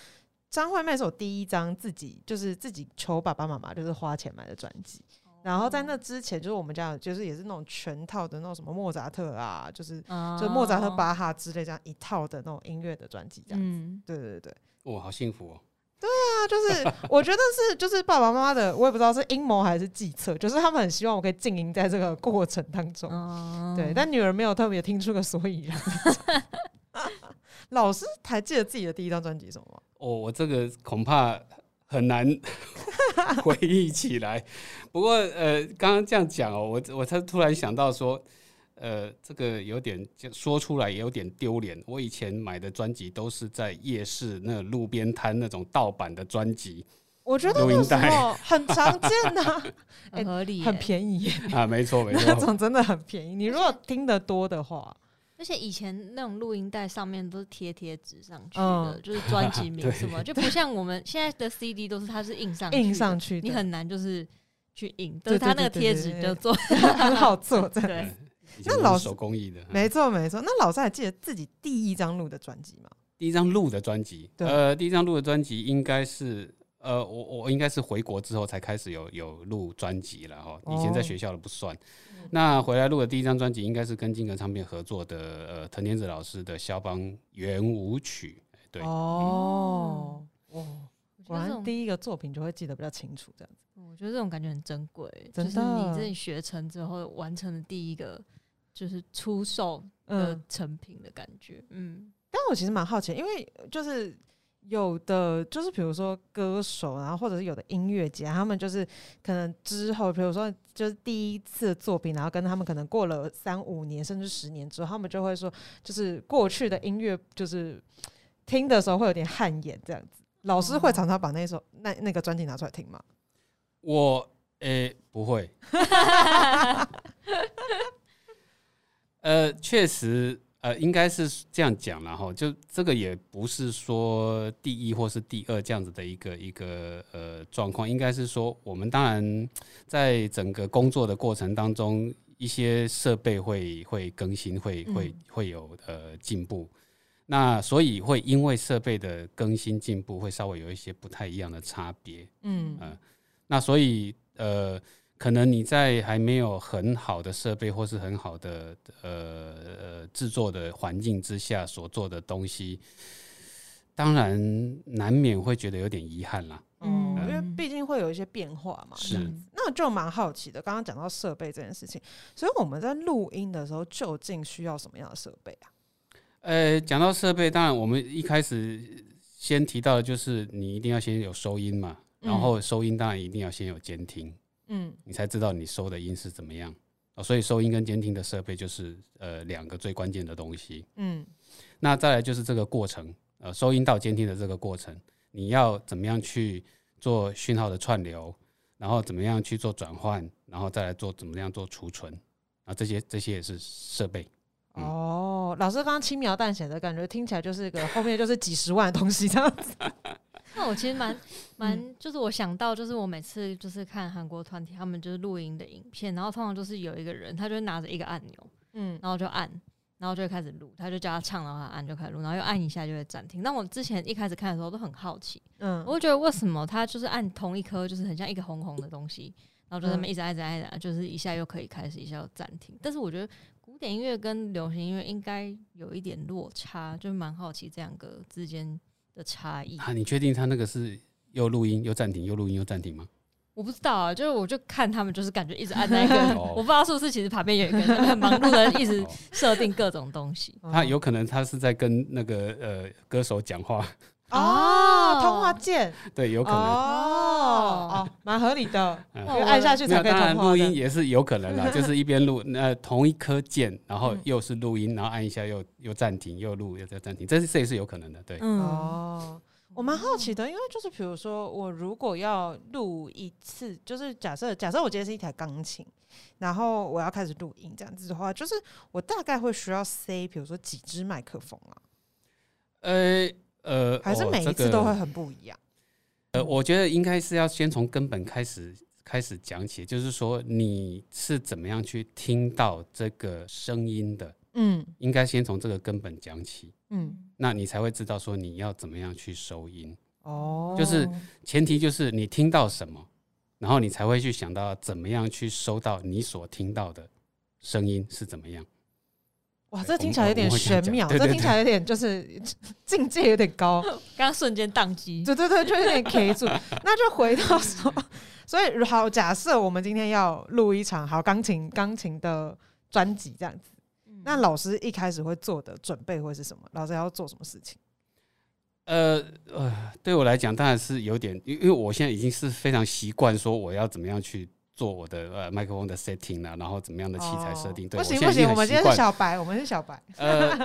Speaker 1: 张惠妹是我第一张自己就是自己求爸爸妈妈就是花钱买的专辑，然后在那之前就是我们家就是也是那种全套的那种什么莫扎特啊，就是
Speaker 2: 啊
Speaker 1: 就莫扎特、巴哈之类这样一套的那种音乐的专辑这样子。
Speaker 2: 嗯，
Speaker 1: 对对对，
Speaker 3: 哇，好幸福哦！
Speaker 1: 对啊就是我觉得是就是爸爸妈妈的，我也不知道是阴谋还是计策，就是他们很希望我可以经营在这个过程当中。
Speaker 2: 哦
Speaker 1: 对，但女儿没有特别听出个所以然。老师还记得自己的第一张专辑什么吗？
Speaker 3: 哦，我这个恐怕很难 回忆起来。不过呃，刚刚这样讲哦，我我才突然想到说，呃，这个有点就说出来也有点丢脸。我以前买的专辑都是在夜市那路边摊那种盗版的专辑
Speaker 1: 我觉得
Speaker 3: 录音
Speaker 1: 那时候很常见呐、
Speaker 2: 很合理耶，
Speaker 1: 很便宜耶，
Speaker 3: 啊，没错没错
Speaker 1: 那
Speaker 3: 错。
Speaker 1: 种真的很便宜。你如果听得多的话，
Speaker 2: 而且以前那种录音带上面都是贴贴纸上去的，
Speaker 1: 嗯
Speaker 2: 就是专辑名 什么，就不像我们现在的 CD 都是它是印上去
Speaker 1: 印上去
Speaker 2: 你很难就是去印，
Speaker 1: 对
Speaker 2: 但是它那个贴纸就做
Speaker 1: 很好做，真的。那老
Speaker 3: 手工艺的，嗯
Speaker 1: 没错没错。那老师还记得自己第一张录的专辑吗？
Speaker 3: 第一张录的专辑，
Speaker 1: 对
Speaker 3: 呃，第一张录的专辑应该是，呃，我我应该是回国之后才开始有有录专辑了哈，以前在
Speaker 1: 哦
Speaker 3: 学校的不算。那回来录的第一张专辑应该是跟金格唱片合作的，呃，藤田子老师的《肖邦圆舞曲》。对，
Speaker 1: 哦，哇，果
Speaker 2: 我觉得
Speaker 1: 第一个作品就会记得比较清楚，这样子。
Speaker 2: 我觉得这种感觉很珍贵，就是
Speaker 1: 真的
Speaker 2: 你自己学成之后完成的第一个就是出售的
Speaker 1: 嗯，
Speaker 2: 成品的感觉，嗯，
Speaker 1: 但我其实蛮好奇，因为就是有的就是比如说歌手，然后或者是有的音乐家，他们就是可能之后，比如说就是第一次作品，然后跟他们可能过了三五年甚至十年之后，他们就会说，就是过去的音乐就是听的时候会有点汗颜这样子。老师会常常把那首那那个专辑拿出来听吗？
Speaker 3: 我诶、不会，呃，确实，呃，应该是这样讲了哈，就这个也不是说第一或是第二这样子的一个一个呃状况，应该是说我们当然在整个工作的过程当中，一些设备会会更新，会会
Speaker 1: 嗯
Speaker 3: 会有呃进步。那所以会因为设备的更新进步，会稍微有一些不太一样的差别。
Speaker 1: 嗯
Speaker 3: 嗯那所以呃，可能你在还没有很好的设备或是很好的呃呃制作的环境之下所做的东西，当然难免会觉得有点遗憾啦。
Speaker 1: 嗯，
Speaker 2: 嗯
Speaker 1: 因为毕竟会有一些变化嘛。
Speaker 3: 是
Speaker 1: 那就蛮好奇的。刚刚讲到设备这件事情，所以我们在录音的时候究竟需要什么样的设备啊？
Speaker 3: 呃，讲到设备，当然我们一开始先提到的就是你一定要先有收音嘛，然
Speaker 1: 嗯
Speaker 3: 后收音当然一定要先有监听，
Speaker 1: 嗯
Speaker 3: 你才知道你收的音是怎么样。哦，所以收音跟监听的设备就是呃两个最关键的东西。
Speaker 1: 嗯
Speaker 3: 那再来就是这个过程，呃，收音到监听的这个过程，你要怎么样去做讯号的串流，然后怎么样去做转换，然后再来做怎么样做储存，啊，这些这些也是设备。嗯
Speaker 1: 哦，老师刚刚轻描淡写的感觉，听起来就是个后面就是几十万的东西这样子。
Speaker 2: 那我其实蛮 蛮，
Speaker 1: 嗯
Speaker 2: 就是我想到，就是我每次就是看韩国团体他们就是录音的影片，然后通常就是有一个人，他就拿着一个按钮，
Speaker 1: 嗯
Speaker 2: 然后就按，然后就会开始录，他就叫他唱，然后他按就开始录，然后又按一下就会暂停。那我之前一开始看的时候都很好奇，
Speaker 1: 嗯
Speaker 2: 我会觉得为什么他就是按同一颗，就是很像一个红红的东西，然后就在那
Speaker 1: 嗯
Speaker 2: 边一直按一直按一直按，就是一下又可以开始，一下又暂停。但是我觉得古典音乐跟流行音乐应该有一点落差，就蛮好奇这两个之间的差异。
Speaker 3: 啊，你确定他那个是又录音又暂停，又录音又暂停吗？
Speaker 2: 我不知道啊，就是我就看他们就是感觉一直按那个，
Speaker 3: 哦
Speaker 2: 我不知道是不是其实旁边有一个人很忙碌的一直
Speaker 3: 哦
Speaker 2: 设定各种东西。
Speaker 3: 他有可能他是在跟那个呃歌手讲话，
Speaker 1: 哦，通话键。
Speaker 3: 对，有可能。
Speaker 1: 哦哦，蛮合理的，
Speaker 3: 嗯。
Speaker 1: 因为按下去，才可以通话。
Speaker 3: 录音也是有可能啦，就是一边录，那同一颗键，然后
Speaker 1: 嗯。
Speaker 3: 又是录音，然后按一下又又暂停，又录又再暂停，这是这也是有可能的，对。
Speaker 2: 嗯，
Speaker 1: 哦，我蛮好奇的，因为就是比如说，我如果要录一次，就是假设假设我今天是一台钢琴，然后我要开始录音这样子的话，就是我大概会需要塞，比如说几支麦克风啊，
Speaker 3: 呃呃，
Speaker 1: 还是每一次都会很不一样？
Speaker 3: 呃，我觉得应该是要先从根本开始开始讲起，就是说你是怎么样去听到这个声音的，
Speaker 1: 嗯
Speaker 3: 应该先从这个根本讲起，
Speaker 1: 嗯，
Speaker 3: 那你才会知道说你要怎么样去收音。
Speaker 1: 哦，
Speaker 3: 就是前提就是你听到什么，然后你才会去想到怎么样去收到你所听到的声音是怎么样。
Speaker 1: 哇，这听起来有点玄妙，这听起来有点就是 境界有点高。
Speaker 2: 刚刚瞬间宕机，
Speaker 1: 对对对，就有点 K 住。那就回到说，所以好，假设我们今天要录一场好钢琴钢琴的专辑这样子，
Speaker 2: 嗯
Speaker 1: 那老师一开始会做的准备会是什么？老师要做什么事情？
Speaker 3: 呃呃，对我来讲当然是有点，因因为我现在已经是非常习惯说我要怎么样去做我的呃麦克风的 setting 啦、然后怎么样的器材设定。对，
Speaker 1: 哦不行不行，
Speaker 3: 我
Speaker 1: 们今天是。小白，我们是小白。
Speaker 3: 呃，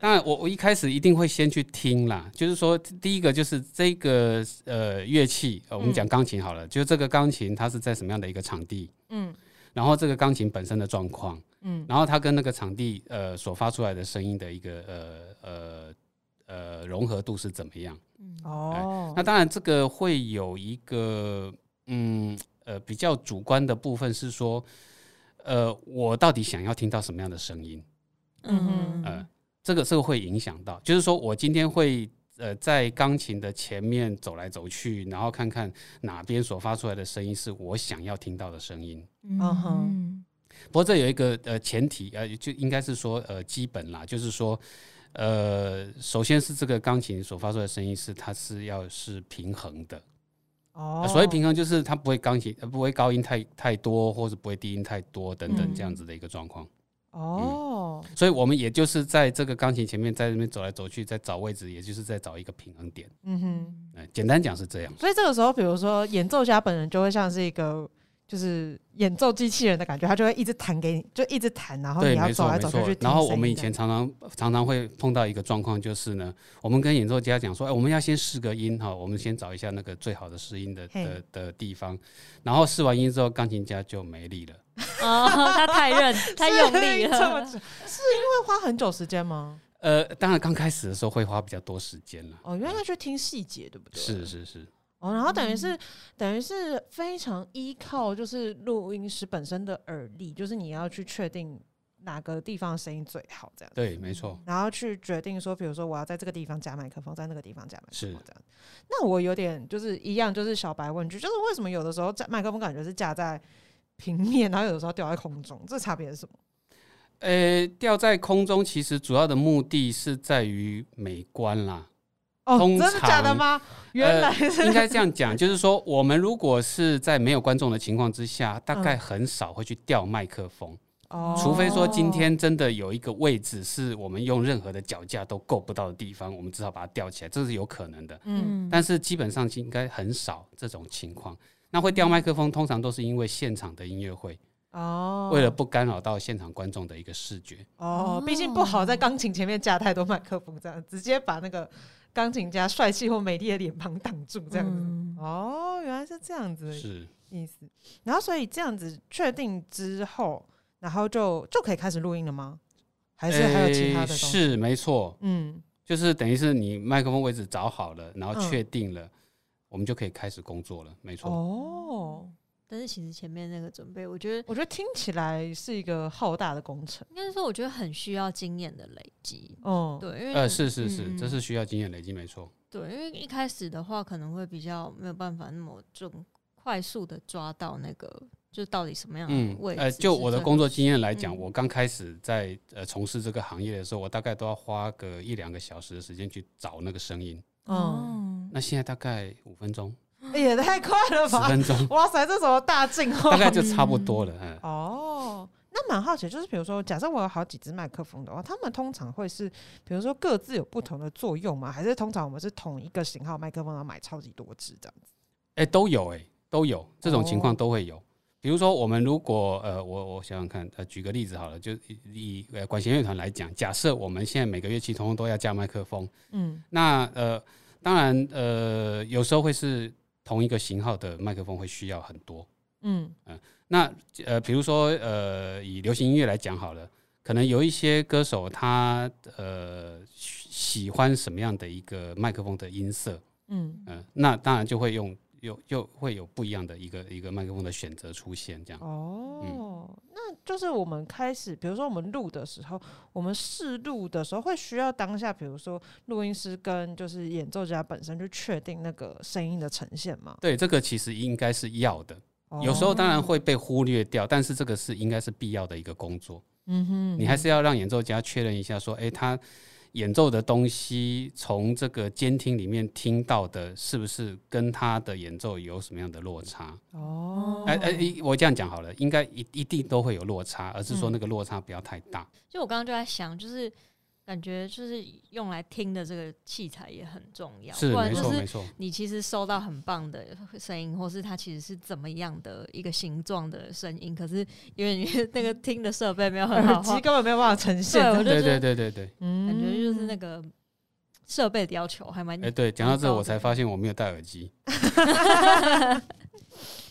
Speaker 3: 当然我我一开始一定会先去听啦，就是说第一个就是这个呃乐器，呃我们
Speaker 1: 嗯
Speaker 3: 讲钢琴好了，就这个钢琴它是在什么样的一个场地，
Speaker 1: 嗯
Speaker 3: 然后这个钢琴本身的状况。
Speaker 1: 嗯
Speaker 3: 然后它跟那个场地呃所发出来的声音的一个呃呃呃融合度是怎么样？
Speaker 2: 嗯
Speaker 1: 哦
Speaker 3: 那当然这个会有一个嗯呃比较主观的部分是说，呃我到底想要听到什么样的声音？
Speaker 1: 嗯
Speaker 3: 呃，这个这个会影响到，就是说我今天会。呃，在钢琴的前面走来走去，然后看看哪边所发出来的声音是我想要听到的声音。
Speaker 2: 嗯
Speaker 1: 哼
Speaker 3: 不过这有一个呃前提，呃，就应该是说呃基本啦，就是说呃，首先是这个钢琴所发出的声音是它是要是平衡的，
Speaker 1: 哦
Speaker 3: 呃所谓平衡就是它不会钢琴呃不会高音太太多，或者不会低音太多等等
Speaker 1: 嗯
Speaker 3: 这样子的一个状况。
Speaker 1: 哦
Speaker 3: 所以我们也就是在这个钢琴前面在那边走来走去，在找位置，也就是在找一个平衡点。
Speaker 1: 嗯哼。
Speaker 3: 哎，简单讲是这样。
Speaker 1: 所以这个时候，比如说演奏家本人就会像是一个就是演奏机器人的感觉，他就会一直弹给你，就一直弹，然后
Speaker 3: 对，
Speaker 1: 你要
Speaker 3: 没错没
Speaker 1: 走来走去去。
Speaker 3: 然后我们以前常常常常会碰到一个状况，就是呢，我们跟演奏家讲说，哎，我们要先试个音哈，我们先找一下那个最好的试音的的的地方，然后试完音之后，钢琴家就没力了。
Speaker 2: 哦，他太认太用力
Speaker 1: 这么
Speaker 2: 了，
Speaker 1: 久是因为花很久时间吗？
Speaker 3: 呃，当然刚开始的时候会花比较多时间了。
Speaker 1: 哦，原来要去听细节，对不对？
Speaker 3: 是是是，
Speaker 1: 哦，然后等于是、等于是非常依靠就是录音师本身的耳力，就是你要去确定哪个地方的声音最好，这样。
Speaker 3: 对，没错，
Speaker 1: 然后去决定说，比如说我要在这个地方加麦克风，在那个地方加麦克
Speaker 3: 是
Speaker 1: 风，这样。那我有点就是一样，就是小白问句，就是为什么有的时候在麦克风感觉是架在平面，然后有的时候掉在空中，这差别是什么？
Speaker 3: 呃，掉在空中其实主要的目的是在于美观啦。
Speaker 1: 哦，真的假的吗？原来是、
Speaker 3: 呃应该这样讲，就是说，我们如果是在没有观众的情况之下，大概
Speaker 1: 嗯
Speaker 3: 很少会去吊麦克风。
Speaker 1: 哦，
Speaker 3: 除非说今天真的有一个位置是我们用任何的脚架都够不到的地方，我们只好把它吊起来，这是有可能的。
Speaker 1: 嗯
Speaker 3: 但是基本上应该很少这种情况。那会吊麦克风，通常都是因为现场的音乐会，
Speaker 1: 哦，
Speaker 3: 为了不干扰到现场观众的一个视觉。
Speaker 1: 哦，毕竟不好在钢琴前面架太多麦克风，这样直接把那个钢琴家帅气或美丽的脸庞挡住，这样子。
Speaker 2: 嗯
Speaker 1: 哦，原来是这样子的
Speaker 3: 是，
Speaker 1: 意思。然后所以这样子确定之后，然后就就可以开始录音了吗？还是还有其他的
Speaker 3: 呃
Speaker 1: 东西？
Speaker 3: 是没错，
Speaker 1: 嗯，
Speaker 3: 就是等于是你麦克风位置找好了，然后
Speaker 1: 嗯
Speaker 3: 确定了，我们就可以开始工作了。没错。
Speaker 1: 哦，
Speaker 2: 但是其实前面那个准备，我觉得
Speaker 1: 我觉得听起来是一个浩大的工程。
Speaker 2: 应该是说，我觉得很需要经验的累积。
Speaker 1: 哦，
Speaker 2: 对，因为
Speaker 3: 呃，是是是，
Speaker 2: 嗯
Speaker 3: 这是需要经验累积，没错。
Speaker 2: 对，因为一开始的话可能会比较没有办法那么准快速的抓到那个，就到底什么样
Speaker 3: 嗯
Speaker 2: 的位，置、
Speaker 3: 呃，就我的工作经验来讲，
Speaker 2: 嗯
Speaker 3: 我刚开始在呃从事这个行业的时候，我大概都要花个一两个小时的时间去找那个声音。
Speaker 1: 嗯，
Speaker 2: 哦，
Speaker 3: 那现在大概五分钟、
Speaker 1: 也太快了
Speaker 3: 十
Speaker 1: 吧！
Speaker 3: 分钟，
Speaker 1: 哇塞，这什么大进化？
Speaker 3: 大概就差不多了。嗯，
Speaker 1: 哦，那蛮好奇，就是比如说，假设我有好几支麦克风的话，他们通常会是，比如说各自有不同的作用吗？还是通常我们是同一个型号麦克风要买超级多支这样子？
Speaker 3: 哎、都有哎、都有这种情
Speaker 1: 哦
Speaker 3: 况都会有。比如说，我们如果呃，我我想想看，呃，举个例子好了，就以以呃管弦乐团来讲，假设我们现在每个乐器通通都要加麦克风，
Speaker 1: 嗯
Speaker 3: 那呃，当然，呃，有时候会是同一个型号的麦克风会需要很多。
Speaker 1: 嗯。
Speaker 3: 那呃，比如说呃，以流行音乐来讲好了，可能有一些歌手他呃喜喜欢什么样的一个麦克风的音色，
Speaker 1: 嗯。
Speaker 3: 嗯、那当然就会用有又会有不一样的一个一个麦克风的选择出现，这样。
Speaker 1: 哦，那就是我们开始，比如说我们录的时候，我们试录的时候会需要当下，比如说录音师跟就是演奏家本身去确定那个声音的呈现嘛。
Speaker 3: 对，这个其实应该是要的，有时候当然
Speaker 1: 哦，
Speaker 3: 会被忽略掉，但是这个是应该是必要的一个工作。
Speaker 1: 嗯哼，
Speaker 3: 你还是要让演奏家确认一下，说，诶，他演奏的东西从这个监听里面听到的，是不是跟他的演奏有什么样的落差？
Speaker 1: 哦，
Speaker 3: 哎哎、诶我这样讲好了，应该一一定都会有落差，而是说
Speaker 1: 嗯
Speaker 3: 那个落差不要太大。
Speaker 2: 就我刚刚就在想，就是感觉就是用来听的这个器材也很重要，
Speaker 3: 是没
Speaker 2: 不然就是
Speaker 3: 错没错，
Speaker 2: 你其实收到很棒的声音，或是它其实是怎么样的一个形状的声音，可是因为你 那个听的设备没有很好 的话，
Speaker 1: 耳机根本没有办法呈现
Speaker 2: 对，我就
Speaker 3: 对
Speaker 2: 是
Speaker 3: 对对对对。
Speaker 1: 嗯
Speaker 2: 感觉就是那个设备的要求还蛮
Speaker 3: 哎、对，讲到这，我才发现我没有戴耳机。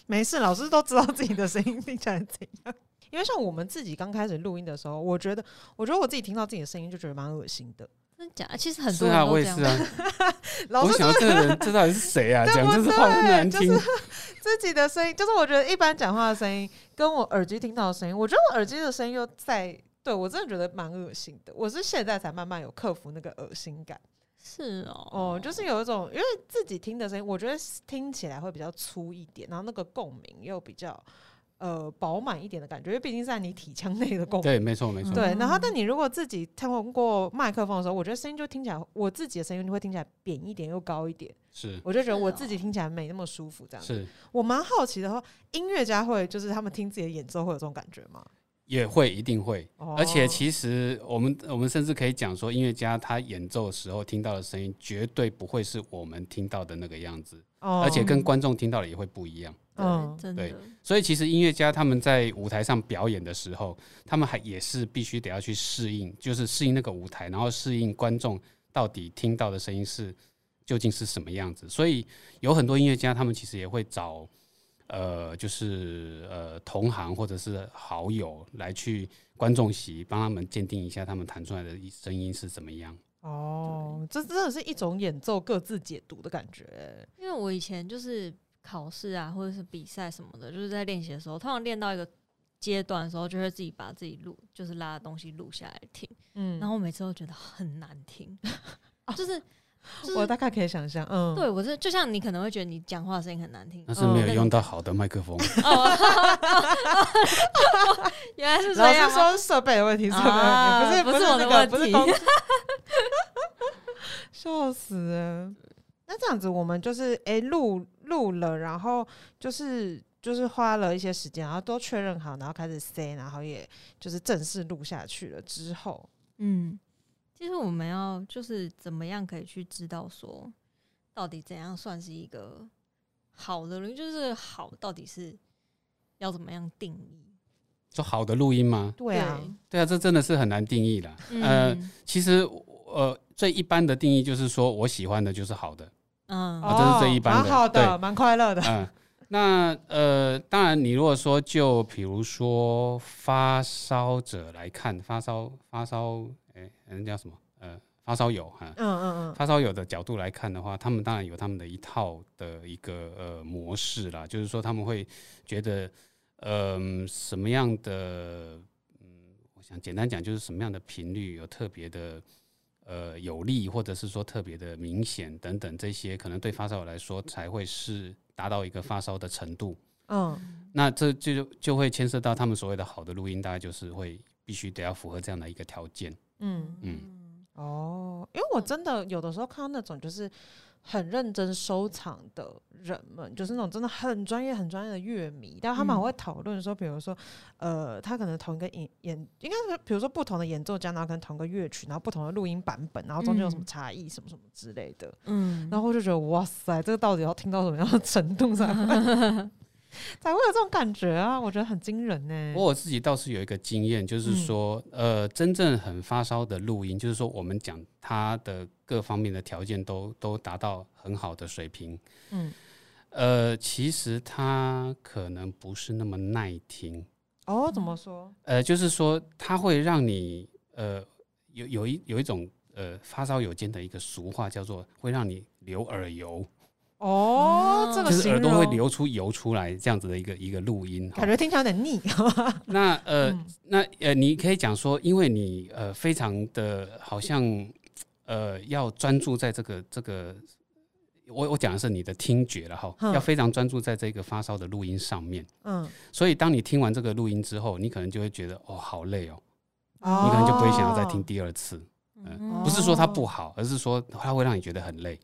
Speaker 1: 没事，老师都知道自己的声音听起来怎样。因为像我们自己刚开始录音的时候，我觉得，我觉得我自己听到自己的声音就觉得蛮恶心的。
Speaker 2: 真假？其实很多人都这样
Speaker 3: 我也是啊。
Speaker 1: 老师
Speaker 3: 我想这个人这到底是谁啊？讲这是话那么难听。
Speaker 1: 自己的声音，就是我觉得一般讲话的声音，跟我耳机听到的声音，我觉得我耳机的声音又在，对我真的觉得蛮恶心的。我是现在才慢慢有克服那个恶心感。
Speaker 2: 是哦，
Speaker 1: 哦，就是有一种，因为自己听的声音，我觉得听起来会比较粗一点，然后那个共鸣又比较呃饱满一点的感觉，因为毕竟是在你体腔内的共鸣。
Speaker 3: 对，没错没错。
Speaker 1: 对，然后
Speaker 2: 嗯
Speaker 1: 但你如果自己通过麦克风的时候，我觉得声音就听起来，我自己的声音就会听起来扁一点又高一点，
Speaker 3: 是
Speaker 1: 我就觉得我自己听起来没那么舒服。这样子，
Speaker 3: 是
Speaker 1: 我蛮好奇的话，音乐家会就是他们听自己的演奏会有这种感觉吗？
Speaker 3: 也会一定会。
Speaker 1: 哦
Speaker 3: 而且其实我们我们甚至可以讲说，音乐家他演奏的时候听到的声音，绝对不会是我们听到的那个样子，
Speaker 1: 哦
Speaker 3: 而且跟观众听到的也会不一样。
Speaker 1: 嗯
Speaker 2: 对，真的
Speaker 3: 对所以其实音乐家他们在舞台上表演的时候，他们还也是必须得要去适应，就是适应那个舞台，然后适应观众到底听到的声音是究竟是什么样子。所以有很多音乐家，他们其实也会找呃，就是呃同行或者是好友来去观众席帮他们鉴定一下他们弹出来的声音是怎么样。
Speaker 1: 哦，这真的是一种演奏各自解读的感觉。
Speaker 2: 因为我以前就是考试啊，或者是比赛什么的，就是在练习的时候，通常练到一个阶段的时候，就会自己把自己录，就是拉的东西录下来听。
Speaker 1: 嗯，
Speaker 2: 然后我每次都觉得很难听，就是就是
Speaker 1: 我大概可以想象，嗯，
Speaker 2: 对我这就像你可能会觉得你讲话的声音很难听，
Speaker 3: 但是没有
Speaker 2: 嗯
Speaker 3: 用到好的麦克风，
Speaker 2: 哦，原来是这样吗。
Speaker 1: 师说设备的问题，设备的
Speaker 2: 啊
Speaker 1: 问题，不是
Speaker 2: 不是我的
Speaker 1: 那个，
Speaker 2: 问题。
Speaker 1: 不是公，笑死了。那这样子，我们就是哎录录了，然后就是就是花了一些时间，然后都确认好，然后开始塞，然后也就是正式录下去了之后，
Speaker 2: 嗯，其实我们要就是怎么样可以去知道说，到底怎样算是一个好的录音，就是好到底是要怎么样定义？
Speaker 3: 说好的录音吗？
Speaker 1: 对啊，
Speaker 3: 对啊，这真的是很难定义啦。呃，
Speaker 2: 嗯
Speaker 3: 其实呃，最一般的定义就是说我喜欢的就是好的，
Speaker 2: 嗯
Speaker 3: 啊这是最一般的
Speaker 1: 蛮好的，
Speaker 3: 对
Speaker 1: 蛮快乐的。
Speaker 3: 嗯，那呃，当然，你如果说就比如说发烧者来看，发烧发烧，哎、人家什么呃，发烧友哈，
Speaker 1: 嗯嗯嗯，
Speaker 3: 发烧友的角度来看的话，他们当然有他们的一套的一个呃模式啦，就是说他们会觉得，嗯、什么样的，嗯，我想简单讲，就是什么样的频率有特别的。呃，有利或者是说特别的明显等等，这些可能对发烧友来说才会是达到一个发烧的程度。
Speaker 1: 嗯
Speaker 3: 那这就就会牵涉到他们所谓的好的录音，大概就是会必须得要符合这样的一个条件。
Speaker 1: 嗯。
Speaker 3: 嗯。
Speaker 1: 哦，因为我真的有的时候看到那种就是很认真收藏的人们，就是那种真的很专业、很专业的乐迷，但他们会讨论说，比如说，呃，他可能同一个演演，应该是比如说不同的演奏家，然后可能同个乐曲，然后不同的录音版本，然后中间有什么
Speaker 2: 嗯
Speaker 1: 差异，什么什么之类的，
Speaker 2: 嗯，
Speaker 1: 然后我就觉得哇塞，这个到底要听到什么样的程度才会？才会有这种感觉啊！我觉得很惊人呢。
Speaker 3: 我我自己倒是有一个经验，就是说，呃，真正很发烧的录音，就是说我们讲它的各方面的条件都都达到很好的水平，
Speaker 1: 嗯，
Speaker 3: 呃，其实它可能不是那么耐听，
Speaker 1: 哦，怎么说？
Speaker 3: 呃，就是说它会让你呃有有一有一种呃发烧友间的一个俗话叫做会让你流耳油，
Speaker 1: 哦，这个
Speaker 3: 就是耳朵会流出油出来这样子的一个一个录音，
Speaker 1: 感觉听起来有点腻。
Speaker 3: 那呃，
Speaker 1: 嗯。
Speaker 3: 那呃，你可以讲说，因为你呃非常的好像呃要专注在这个这个，我我讲的是你的听觉了哈，
Speaker 1: 嗯
Speaker 3: 要非常专注在这个发烧的录音上面。
Speaker 1: 嗯，
Speaker 3: 所以当你听完这个录音之后，你可能就会觉得哦好累哦，
Speaker 1: 哦。
Speaker 3: 你可能就不会想要再听第二次。
Speaker 2: 嗯。
Speaker 3: 不是说它不好，而是说它会让你觉得很累。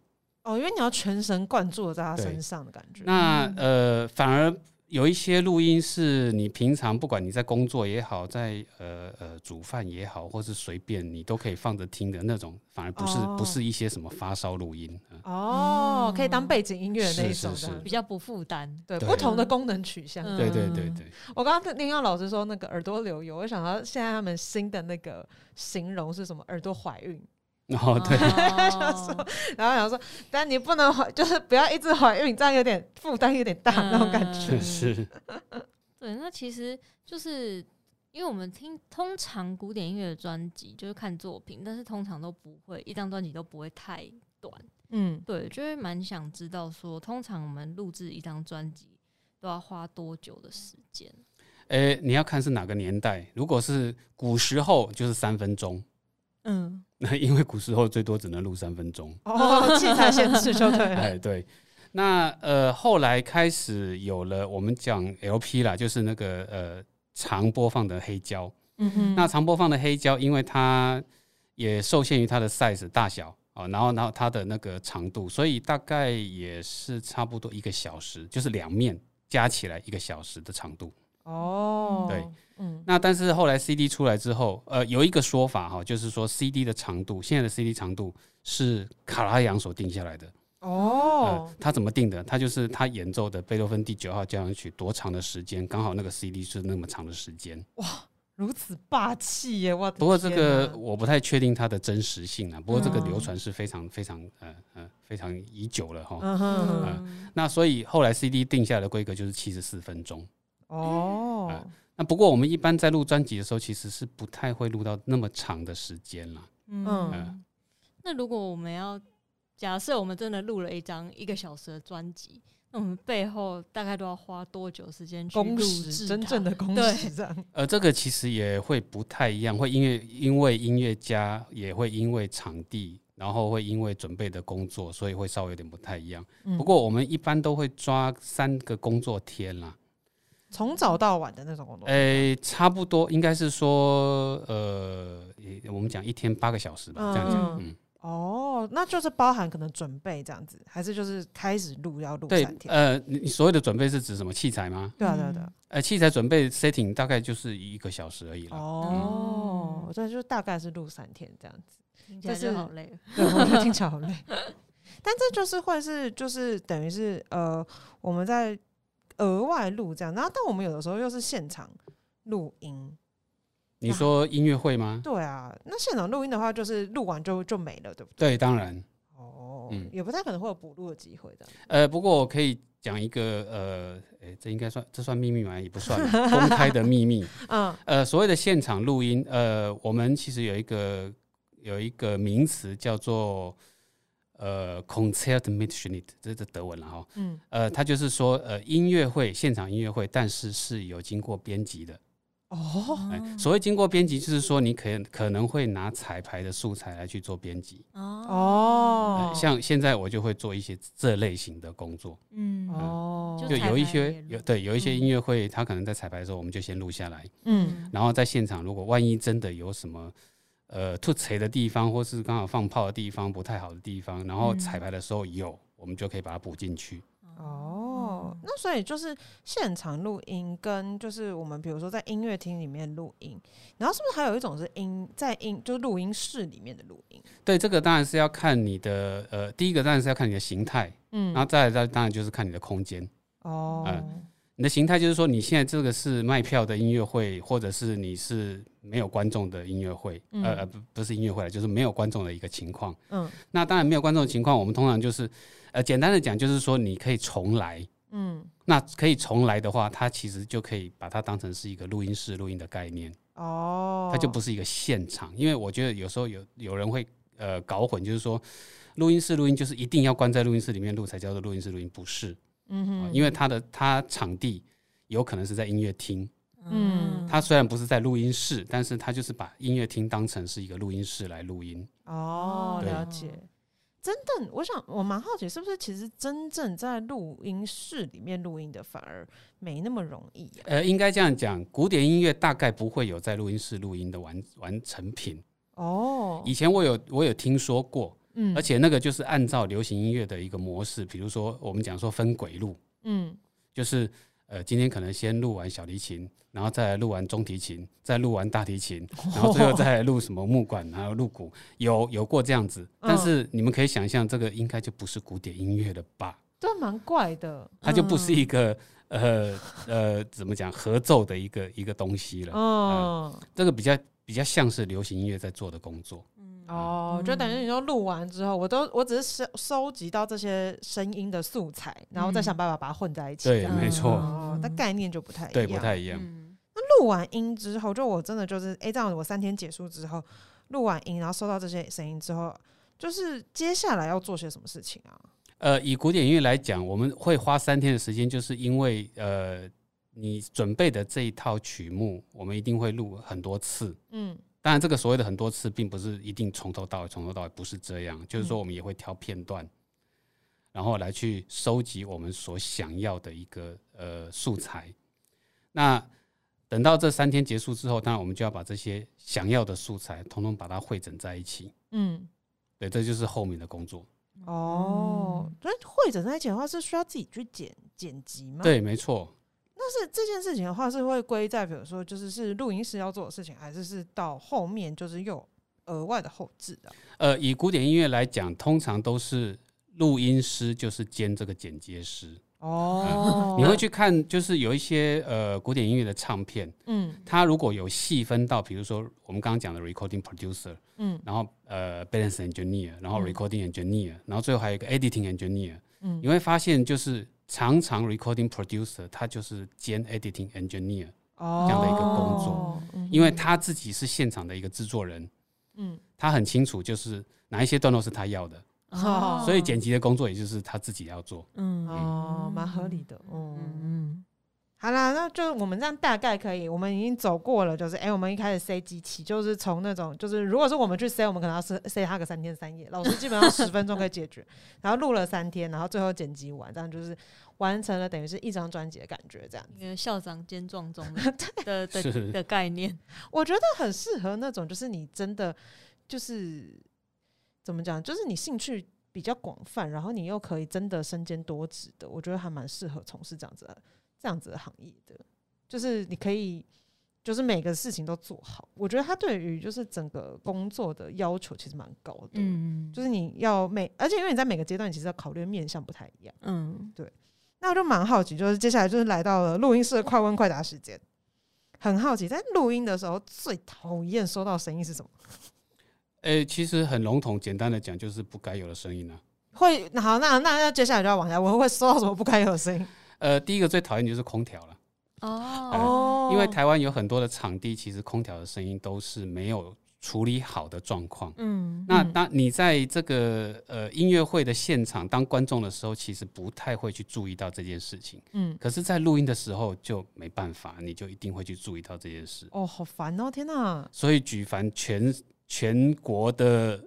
Speaker 1: 哦，因为你要全神贯注的在他身上的感觉。
Speaker 3: 那呃，反而有一些录音是你平常不管你在工作也好，在呃呃煮饭也好，或是随便你都可以放着听的那种，反而不是、
Speaker 1: 哦
Speaker 3: 不是一些什么发烧录音。嗯
Speaker 1: 哦，可以当背景音乐的那一
Speaker 3: 是是是
Speaker 1: 种这样
Speaker 2: 比较不负担。
Speaker 1: 对
Speaker 3: 对
Speaker 1: 不同的功能取向。
Speaker 2: 嗯
Speaker 3: 对对对对，
Speaker 1: 我刚刚听到老师说那个耳朵流油，我想到现在他们新的那个形容是什么？耳朵怀孕。
Speaker 3: 然后对，
Speaker 2: 哦
Speaker 1: 然后想说，但你不能怀，就是不要一直怀孕，这样有点负担有点大那种感觉。
Speaker 2: 嗯
Speaker 3: 是
Speaker 2: 对，那其实就是因为我们听通常古典音乐的专辑就是看作品，但是通常都不会一张专辑都不会太短。
Speaker 1: 嗯，
Speaker 2: 对，就会蛮想知道说，通常我们录制一张专辑都要花多久的时间？
Speaker 3: 诶，你要看是哪个年代。如果是古时候，就是三分钟。
Speaker 1: 嗯，
Speaker 3: 那因为古时候最多只能录三分钟。
Speaker 1: 哦，器材限制就对了。
Speaker 3: 哎，对。那呃，后来开始有了我们讲 LP 啦，就是那个呃长播放的黑胶。
Speaker 1: 嗯哼
Speaker 3: 那长播放的黑胶，因为它也受限于它的 size 大小啊，然后然后它的那个长度，所以大概也是差不多一个小时，就是两面加起来一个小时的长度。
Speaker 1: 哦，
Speaker 3: 对，
Speaker 1: 嗯
Speaker 3: 那但是后来 CD 出来之后，呃，有一个说法哈，就是说 CD 的长度，现在的 CD 长度是卡拉扬所定下来的。
Speaker 1: 哦
Speaker 3: 呃，，他怎么定的？他就是他演奏的贝多芬第九号交响曲多长的时间，刚好那个 CD 是那么长的时间。
Speaker 1: 哇如此霸气耶！我的
Speaker 3: 不过这个我不太确定它的真实性啊。不过这个
Speaker 1: 嗯
Speaker 3: 流传是非常非常呃呃非常已久了哈。
Speaker 1: 嗯
Speaker 3: 那所以后来 CD 定下的规格就是七十四分钟。
Speaker 1: 哦
Speaker 3: 嗯，那不过我们一般在录专辑的时候，其实是不太会录到那么长的时间啦。
Speaker 1: 嗯
Speaker 2: 嗯，那如果我们要假设我们真的录了一张一个小时的专辑，那我们背后大概都要花多久时间去录制
Speaker 1: 真正的工
Speaker 2: 对
Speaker 1: 时这样。
Speaker 3: 呃，这个其实也会不太一样，会因为因为音乐家也会因为场地，然后会因为准备的工作，所以会稍微有点不太一样。
Speaker 1: 嗯
Speaker 3: 不过我们一般都会抓三个工作天啦，
Speaker 1: 从早到晚的那种工作。
Speaker 3: 诶、差不多应该是说，呃，我们讲一天八个小时吧，这样讲，嗯，
Speaker 1: 哦，那就是包含可能准备这样子，还是就是开始录要录三，天？
Speaker 3: 呃，你你所谓的准备是指什么器材吗？
Speaker 1: 对啊，对啊，对啊。
Speaker 3: 呃，器材准备 setting 大概就是一个小时而已了。
Speaker 1: 哦，这就大概是录三天这样子。
Speaker 2: 听起来就是好累。
Speaker 1: 对，我觉得听起来好累。但这就是会是就是等于是呃我们在额外录这样，然后但我们有的时候又是现场录音。
Speaker 3: 你说音乐会吗？
Speaker 1: 对啊，那现场录音的话，就是录完就就没了，对不对？
Speaker 3: 对，当然。
Speaker 1: 哦，
Speaker 3: 嗯
Speaker 1: 也不太可能会有补录的机会的。
Speaker 3: 呃，不过我可以讲一个呃，诶、这应该算这算秘密吗？也不算公开的秘密。
Speaker 1: 嗯
Speaker 3: 呃，所谓的现场录音，呃，我们其实有一个有一个名词叫做呃 concert mitschnitt，这是德文了哈。
Speaker 1: 嗯。
Speaker 3: 呃，他就是说呃音乐会现场音乐会，但是是有经过编辑的。
Speaker 1: 哦。
Speaker 3: 哎、所谓经过编辑，就是说你可可能会拿彩排的素材来去做编辑。
Speaker 2: 哦。
Speaker 3: 像现在我就会做一些这类型的工作。
Speaker 2: 嗯。
Speaker 1: 哦。
Speaker 2: 就
Speaker 3: 就有一些有对有一些
Speaker 2: 嗯。
Speaker 3: 音乐会，他可能在彩排的时候，我们就先录下来，
Speaker 1: 嗯。
Speaker 3: 然后在现场，如果万一真的有什么呃吐锤的地方，或是刚好放炮的地方不太好的地方，然后
Speaker 2: 嗯
Speaker 3: 彩排的时候有，我们就可以把它补进去。
Speaker 1: 哦，那所以就是现场录音跟就是我们比如说在音乐厅里面录音，然后是不是还有一种是音在音就是录音室里面的录音？
Speaker 3: 对，这个当然是要看你的呃，第一个当然是要看你的形态，
Speaker 1: 嗯
Speaker 3: 然后再来再当然就是看你的空间。
Speaker 1: 哦，
Speaker 3: 嗯你的形态就是说，你现在这个是卖票的音乐会，或者是你是没有观众的音乐会，
Speaker 1: 嗯
Speaker 3: 呃呃不不是音乐会了，就是没有观众的一个情况。
Speaker 1: 嗯
Speaker 3: 那当然没有观众的情况，我们通常就是呃简单的讲，就是说你可以重来。
Speaker 1: 嗯，
Speaker 3: 那可以重来的话，它其实就可以把它当成是一个录音室录音的概念，
Speaker 1: 哦，
Speaker 3: 它就不是一个现场。因为我觉得有时候有有人会呃搞混，就是说录音室录音就是一定要关在录音室里面录才叫做录音室录音，不是。
Speaker 1: 嗯哼，
Speaker 3: 啊因为他的他场地有可能是在音乐厅，
Speaker 1: 嗯
Speaker 3: 他虽然不是在录音室，但是他就是把音乐厅当成是一个录音室来录音。
Speaker 1: 哦，了解。真的，我想我蛮好奇，是不是其实真正在录音室里面录音的反而没那么容易呀、
Speaker 3: 呃，应该这样讲，古典音乐大概不会有在录音室录音的完完成品。
Speaker 1: 哦，
Speaker 3: 以前我有我有听说过，
Speaker 1: 嗯
Speaker 3: 而且那个就是按照流行音乐的一个模式，比如说我们讲说分轨录，
Speaker 1: 嗯
Speaker 3: 就是呃今天可能先录完小提琴，然后再来录完中提琴，再录完大提琴，然后最后再来录什么木管，然后录鼓，有有过这样子。
Speaker 1: 嗯
Speaker 3: 但是你们可以想象，这个应该就不是古典音乐了吧？
Speaker 1: 对，蛮怪的。
Speaker 3: 它就不是
Speaker 1: 嗯
Speaker 3: 一个、呃呃怎么讲合奏的一个一个东西了。
Speaker 1: 嗯，
Speaker 3: 这个比较比较像是流行音乐在做的工作。
Speaker 1: 哦，就等于你说录完之后，我都我只是收收集到这些声音的素材，然后再想办法把它混在一起。
Speaker 3: 对没错
Speaker 1: 哦，但概念就不太一样。
Speaker 3: 对，不太一样。
Speaker 2: 那
Speaker 1: 录完音之后，就我真的就是，哎、这样我三天结束之后，录完音，然后收到这些声音之后，就是接下来要做些什么事情啊？
Speaker 3: 呃，以古典音乐来讲，我们会花三天的时间，就是因为呃，你准备的这一套曲目，我们一定会录很多次。
Speaker 1: 嗯
Speaker 3: 当然，这个所谓的很多次，并不是一定从头到尾，从头到尾不是这样，就是说我们也会挑片段，然后来去收集我们所想要的一个呃素材。那等到这三天结束之后，当然我们就要把这些想要的素材，统统把它汇整在一起。
Speaker 1: 嗯，
Speaker 3: 对，这就是后面的工作。
Speaker 1: 哦，所以会整在一起的话，是需要自己去剪剪辑吗？，
Speaker 3: 对，没错。
Speaker 1: 那是这件事情的话，是会归在比如说，就是是录音师要做的事情，还是是到后面就是又有额外的后置的？
Speaker 3: 呃，以古典音乐来讲，通常都是录音师就是兼这个剪接师。
Speaker 1: 哦
Speaker 3: 你会去看，就是有一些呃古典音乐的唱片，
Speaker 1: 嗯。
Speaker 3: 它如果有细分到，比如说我们刚刚讲的 recording producer，
Speaker 1: 嗯。
Speaker 3: 然后呃 balance engineer，然后
Speaker 1: 嗯。
Speaker 3: recording engineer，、然后最后还有一个 editing engineer，
Speaker 1: 嗯。
Speaker 3: 你会发现就是常常 recording producer 他就是兼 editing engineer，
Speaker 1: 哦。
Speaker 3: 这样的一个工作，
Speaker 1: 嗯
Speaker 3: 因为他自己是现场的一个制作人，
Speaker 1: 嗯。
Speaker 3: 他很清楚就是哪一些段落是他要的，
Speaker 1: 哦。
Speaker 3: 所以剪辑的工作也就是他自己要做。
Speaker 2: 嗯。
Speaker 1: 哦，蛮合理的，嗯。
Speaker 2: 嗯
Speaker 1: 好啦，那就我们这样大概可以，我们已经走过了，就是哎、我们一开始塞机器，就是从那种就是如果是我们去塞，我们可能要塞塞它个三天三夜，老师基本上十分钟可以解决，然后录了三天，然后最后剪辑完，这样就是完成了等于是一张专辑的感觉，这样
Speaker 2: 因为校长兼撞钟的 的的的概念，
Speaker 1: 我觉得很适合那种，就是你真的就是怎么讲，就是你兴趣比较广泛，然后你又可以真的身兼多职的，我觉得还蛮适合从事这样子的这样子的行业的。就是你可以，就是每个事情都做好。我觉得他对于就是整个工作的要求其实蛮高的。
Speaker 2: 嗯
Speaker 1: 就是你要每，而且因为你在每个阶段，其实要考虑的面向不太一样。
Speaker 2: 嗯对
Speaker 1: 那我就蛮好奇，就是接下来就是来到了录音室的快问快答时间。很好奇，在录音的时候最讨厌收到声音是什么？
Speaker 3: 诶、其实很笼统，简单的讲就是不该有的声音啊。
Speaker 1: 会好，那那那接下来就要往下，我会收到什么不该有的声音？
Speaker 3: 呃，第一个最讨厌就是空调了。
Speaker 2: 哦
Speaker 1: 哦
Speaker 3: 因为台湾有很多的场地，其实空调的声音都是没有处理好的状况。
Speaker 2: 嗯
Speaker 3: 那
Speaker 1: 嗯
Speaker 3: 当你在这个呃音乐会的现场当观众的时候，其实不太会去注意到这件事情。
Speaker 1: 嗯，
Speaker 3: 可是，在录音的时候就没办法，你就一定会去注意到这件事。
Speaker 1: 哦，好烦哦，天哪！
Speaker 3: 所以，举凡全全国的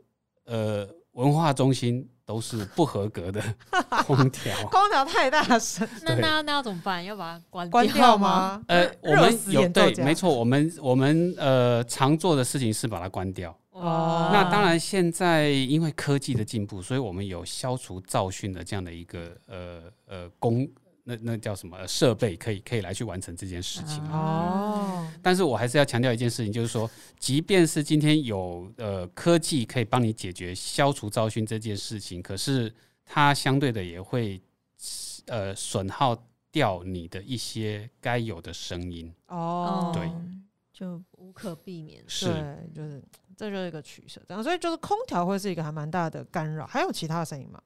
Speaker 3: 呃文化中心都是不合格的 空调。
Speaker 1: 空调太大声，
Speaker 3: 对
Speaker 2: 那那那要怎么办？要把它关
Speaker 1: 关
Speaker 2: 掉
Speaker 1: 掉？吗？
Speaker 3: 呃，我们有对，没错，我们我们呃常做的事情是把它关掉。
Speaker 1: 哦
Speaker 3: 那当然，现在因为科技的进步，所以我们有消除噪讯的这样的一个呃呃工，那那叫什么呃设备，可以可以来去完成这件事情。
Speaker 2: 啊
Speaker 1: 哦，
Speaker 3: 但是我还是要强调一件事情，就是说，即便是今天有呃科技可以帮你解决消除噪讯这件事情，可是它相对的也会呃损耗掉你的一些该有的声音。
Speaker 1: 哦，
Speaker 3: 对，
Speaker 2: 就无可避免。
Speaker 3: 是，
Speaker 1: 对，就是这就是一个取舍，这样，所以就是空调会是一个还蛮大的干扰。还有其他的声音吗？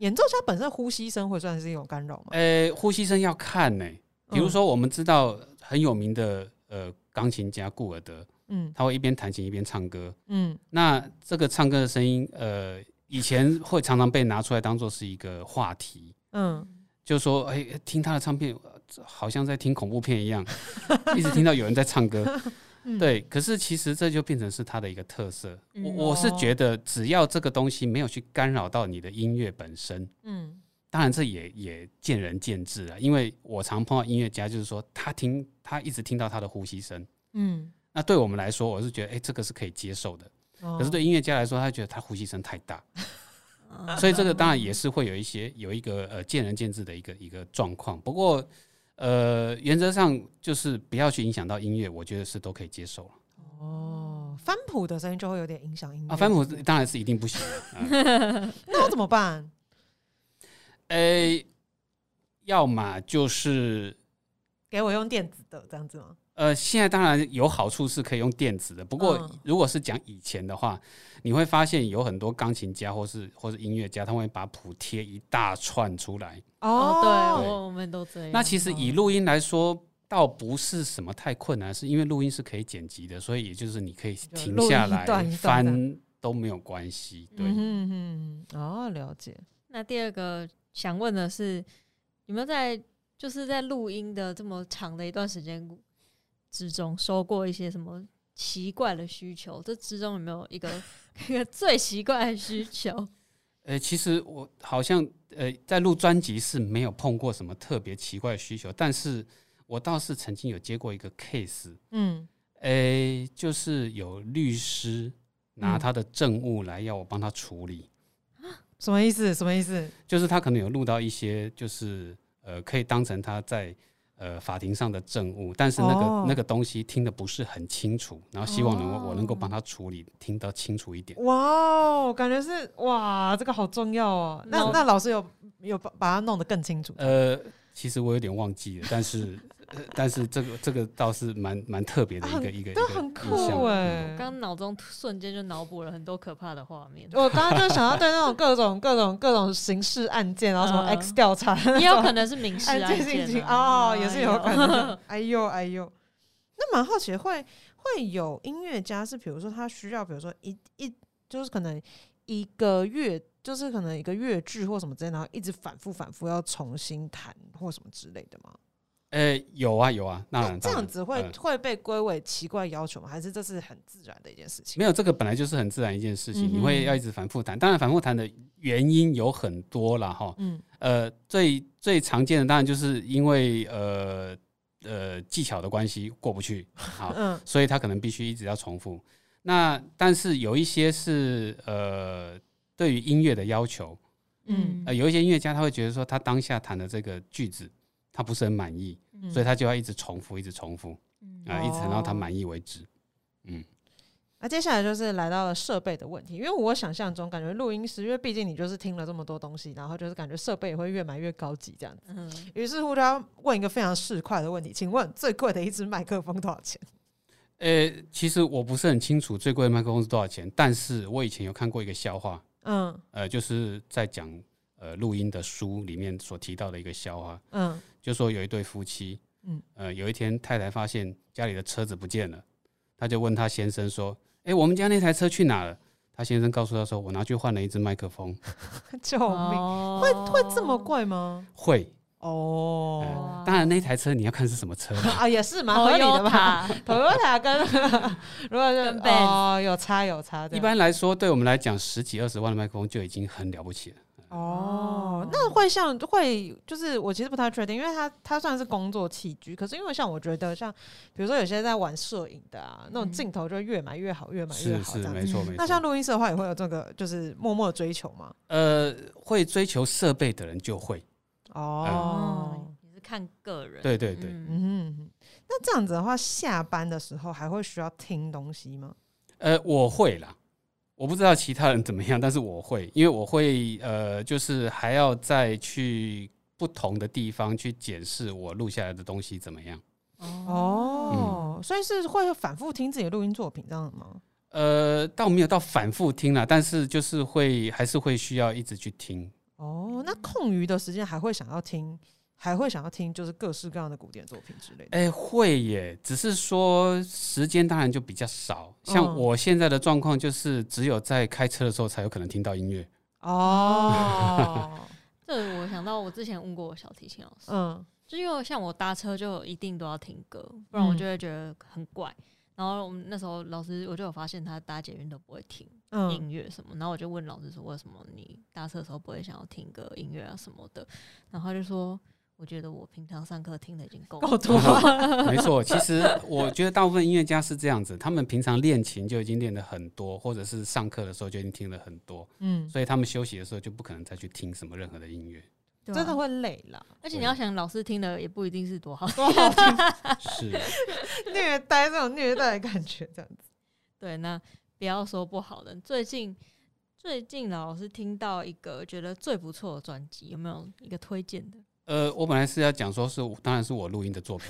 Speaker 1: 演奏家本身呼吸声会算是一种干扰吗？
Speaker 3: 呃，呼吸声要看呢、比如
Speaker 1: 嗯
Speaker 3: 说我们知道很有名的呃钢琴家顾尔德，
Speaker 1: 嗯
Speaker 3: 他会一边弹琴一边唱歌。
Speaker 1: 嗯
Speaker 3: 那这个唱歌的声音，呃，以前会常常被拿出来当做是一个话题，
Speaker 1: 嗯，
Speaker 3: 就说哎、听他的唱片，呃好像在听恐怖片一样，一直听到有人在唱歌。
Speaker 1: 嗯，
Speaker 3: 对，可是其实这就变成是他的一个特色。我
Speaker 2: 嗯
Speaker 3: 我是
Speaker 1: 哦
Speaker 3: 觉得，只要这个东西没有去干扰到你的音乐本身，
Speaker 1: 嗯
Speaker 3: 当然这也也见仁见智了。因为我常碰到音乐家，就是说他听他一直听到他的呼吸声，
Speaker 1: 嗯，
Speaker 3: 那对我们来说，我是觉得哎、这个是可以接受的。
Speaker 1: 可
Speaker 3: 可是对音乐家来说，他觉得他呼吸声太大，
Speaker 2: 啊
Speaker 3: 所以这个当然也是会有一些有一个呃见仁见智的一个一个状况。不过呃，原则上就是不要去影响到音乐，我觉得是都可以接受了。
Speaker 1: 哦，翻谱的声音就会有点影响音乐
Speaker 3: 啊，翻谱当然是一定不行的。啊
Speaker 1: 那我怎么办？
Speaker 3: 呃，要么就是
Speaker 1: 给我用电子的这样子吗？
Speaker 3: 呃，现在当然有好处是可以用电子的，不过
Speaker 1: 嗯
Speaker 3: 如果是讲以前的话，你会发现有很多钢琴家或是或是音乐家，他会把谱贴一大串出来。
Speaker 2: 哦，对，
Speaker 3: 对
Speaker 2: 我我们都这样。
Speaker 3: 那其实以录音来说，倒不是什么太困难，是因为录音是可以剪辑的，所以也就是你可以停下来
Speaker 1: 段段
Speaker 3: 翻都没有关系。对，
Speaker 1: 嗯哼哼哼，哦，了解。
Speaker 2: 那第二个想问的是，有没有在就是在录音的这么长的一段时间之中，收过一些什么奇怪的需求？这之中有没有一个一个最奇怪的需求？
Speaker 3: 呃，其实我好像呃在录专辑是没有碰过什么特别奇怪的需求，但是我倒是曾经有接过一个 case，
Speaker 1: 嗯
Speaker 3: 诶，就是有律师拿
Speaker 1: 嗯
Speaker 3: 他的证物来要我帮他处理，
Speaker 1: 什么意思？什么意思？
Speaker 3: 就是他可能有录到一些，就是呃可以当成他在呃法庭上的证物，但是那个、
Speaker 1: 哦
Speaker 3: 那个东西听得不是很清楚，然后希望能够、我能够
Speaker 1: 哦
Speaker 3: 帮他处理，听得清楚一点。
Speaker 1: 哇哦，感觉是哇，这个好重要哦。那
Speaker 2: 那
Speaker 1: 那老师有有把把它弄得更清楚？
Speaker 3: 呃，其实我有点忘记了，但是、呃但是这个这个倒是蛮蛮特别的一个、一个
Speaker 1: 都很
Speaker 3: 印
Speaker 1: 酷
Speaker 3: 象。
Speaker 1: 哎
Speaker 3: 嗯。
Speaker 2: 刚刚脑中瞬间就脑补了很多可怕的画面，
Speaker 1: 我刚刚就想到对那种各种 各种各种刑事案件，然后什么
Speaker 2: 嗯。
Speaker 1: X 调查，
Speaker 2: 也有可能是民事
Speaker 1: 案
Speaker 2: 案
Speaker 1: 件进行
Speaker 2: 件啊
Speaker 1: 哦，也是有可能。哎呦。哎呦，那蛮好奇，会会有音乐家是，比如说他需要，比如说一一就是可能一个月，就是可能一个乐句或什么之类，然后一直反复反复要重新弹或什么之类的吗？
Speaker 3: 呃，有啊有啊，
Speaker 1: 那这样子会、
Speaker 3: 呃
Speaker 1: 会被归为奇怪要求吗？还是这是很自然的一件事情？
Speaker 3: 没有，这个本来就是很自然一件事情，你会要一直反复弹。当然，反复弹的原因有很多了，哈。
Speaker 1: 嗯
Speaker 3: 呃，最最常见的当然就是因为呃呃技巧的关系过不去，好，
Speaker 1: 嗯
Speaker 3: 所以他可能必须一直要重复。那但是有一些是呃对于音乐的要求，
Speaker 1: 嗯。
Speaker 3: 呃有一些音乐家他会觉得说他当下弹的这个句子他不是很满意，
Speaker 1: 嗯。
Speaker 3: 所以他就要一直重复，一直重复
Speaker 2: 嗯。
Speaker 3: 啊、一直等到他
Speaker 1: 哦。
Speaker 3: 满意为止。嗯，
Speaker 1: 那接下来就是来到了设备的问题，因为我想象中感觉录音师，因为毕竟你就是听了这么多东西，然后就是感觉设备也会越买越高级这样子。
Speaker 2: 嗯，
Speaker 1: 于是乎，就要问一个非常市侩的问题，请问最贵的一支麦克风多少钱？
Speaker 3: 呃，其实我不是很清楚最贵的麦克风是多少钱，但是我以前有看过一个笑话，
Speaker 1: 嗯
Speaker 3: 呃，就是在讲呃录音的书里面所提到的一个笑话，
Speaker 1: 嗯
Speaker 3: 就说有一对夫妻，
Speaker 1: 嗯
Speaker 3: 呃，有一天太太发现家里的车子不见了，他就问他先生说：“哎、我们家那台车去哪了？”他先生告诉他说：“我拿去换了一支麦克风。
Speaker 1: 救命！
Speaker 2: 哦
Speaker 1: 会会这么？贵吗？”
Speaker 3: 会，
Speaker 1: 哦、
Speaker 3: 呃当然那台车你要看是什么车啦
Speaker 1: 啊，也是蛮合理的吧。
Speaker 2: 吧
Speaker 1: ？Toyota 跟 如果是哦有差有差的，
Speaker 3: 一般来说，对我们来讲，十几二十万的麦克风就已经很了不起了。
Speaker 1: 哦，那会像会就是我其实不太确定，因为它它算是工作器具，可是因为像我觉得像比如说有些在玩摄影的啊，那种
Speaker 2: 嗯
Speaker 1: 镜头就越买越好，越买越
Speaker 3: 是是，
Speaker 1: 好这样子。
Speaker 3: 没错没
Speaker 1: 那像。录音室的话，也会有这个就是默默的追求吗？
Speaker 3: 呃，会追求设备的人就会，
Speaker 1: 哦
Speaker 2: 哦，，也是看个人。
Speaker 3: 对对对。
Speaker 2: 嗯
Speaker 1: 那这样子的话，下班的时候还会需要听东西吗？
Speaker 3: 呃，我会啦，我不知道其他人怎么样，但是我会，因为我会呃，就是还要再去不同的地方去检视我录下来的东西怎么样。
Speaker 1: 哦，所以是会反复听自己的录音作品这样吗？
Speaker 3: 呃，倒没有到反复听了，但是就是会还是会需要一直去听。
Speaker 1: 哦，那空余的时间还会想要听，还会想要听，就是各式各样的古典作品之类的。
Speaker 3: 哎、会耶，只是说时间当然就比较少。像
Speaker 1: 嗯
Speaker 3: 我现在的状况，就是只有在开车的时候才有可能听到音乐。
Speaker 1: 哦，
Speaker 2: 这我想到我之前问过我小提琴老师，
Speaker 1: 嗯
Speaker 2: 就因为像我搭车就一定都要听歌，不然我
Speaker 1: 嗯
Speaker 2: 就会觉得很怪。然后我们那时候老师我就有发现他搭捷运都不会听
Speaker 1: 嗯，
Speaker 2: 音乐什么，然后我就问老师说为什么你搭车的时候不会想要听歌音乐啊什么的，然后他就说我觉得我平常上课听的已经够
Speaker 1: 够多。
Speaker 3: 没错，其实我觉得大部分音乐家是这样子，他们平常练琴就已经练的很多，或者是上课的时候就已经听了很多，
Speaker 1: 嗯，
Speaker 3: 所以他们休息的时候就不可能再去听什么任何的音乐。
Speaker 2: 啊。
Speaker 1: 真的会累啦，
Speaker 2: 而且你要想，老师听的也不一定是多好。
Speaker 1: 多好听，
Speaker 3: 是，
Speaker 1: 虐待这种虐待的感觉，这样子。
Speaker 2: 对，那不要说不好的。最近最近老是听到一个觉得最不错的专辑，有没有一个推荐的？
Speaker 3: 呃，我本来是要讲说是，当然是我录音的作品，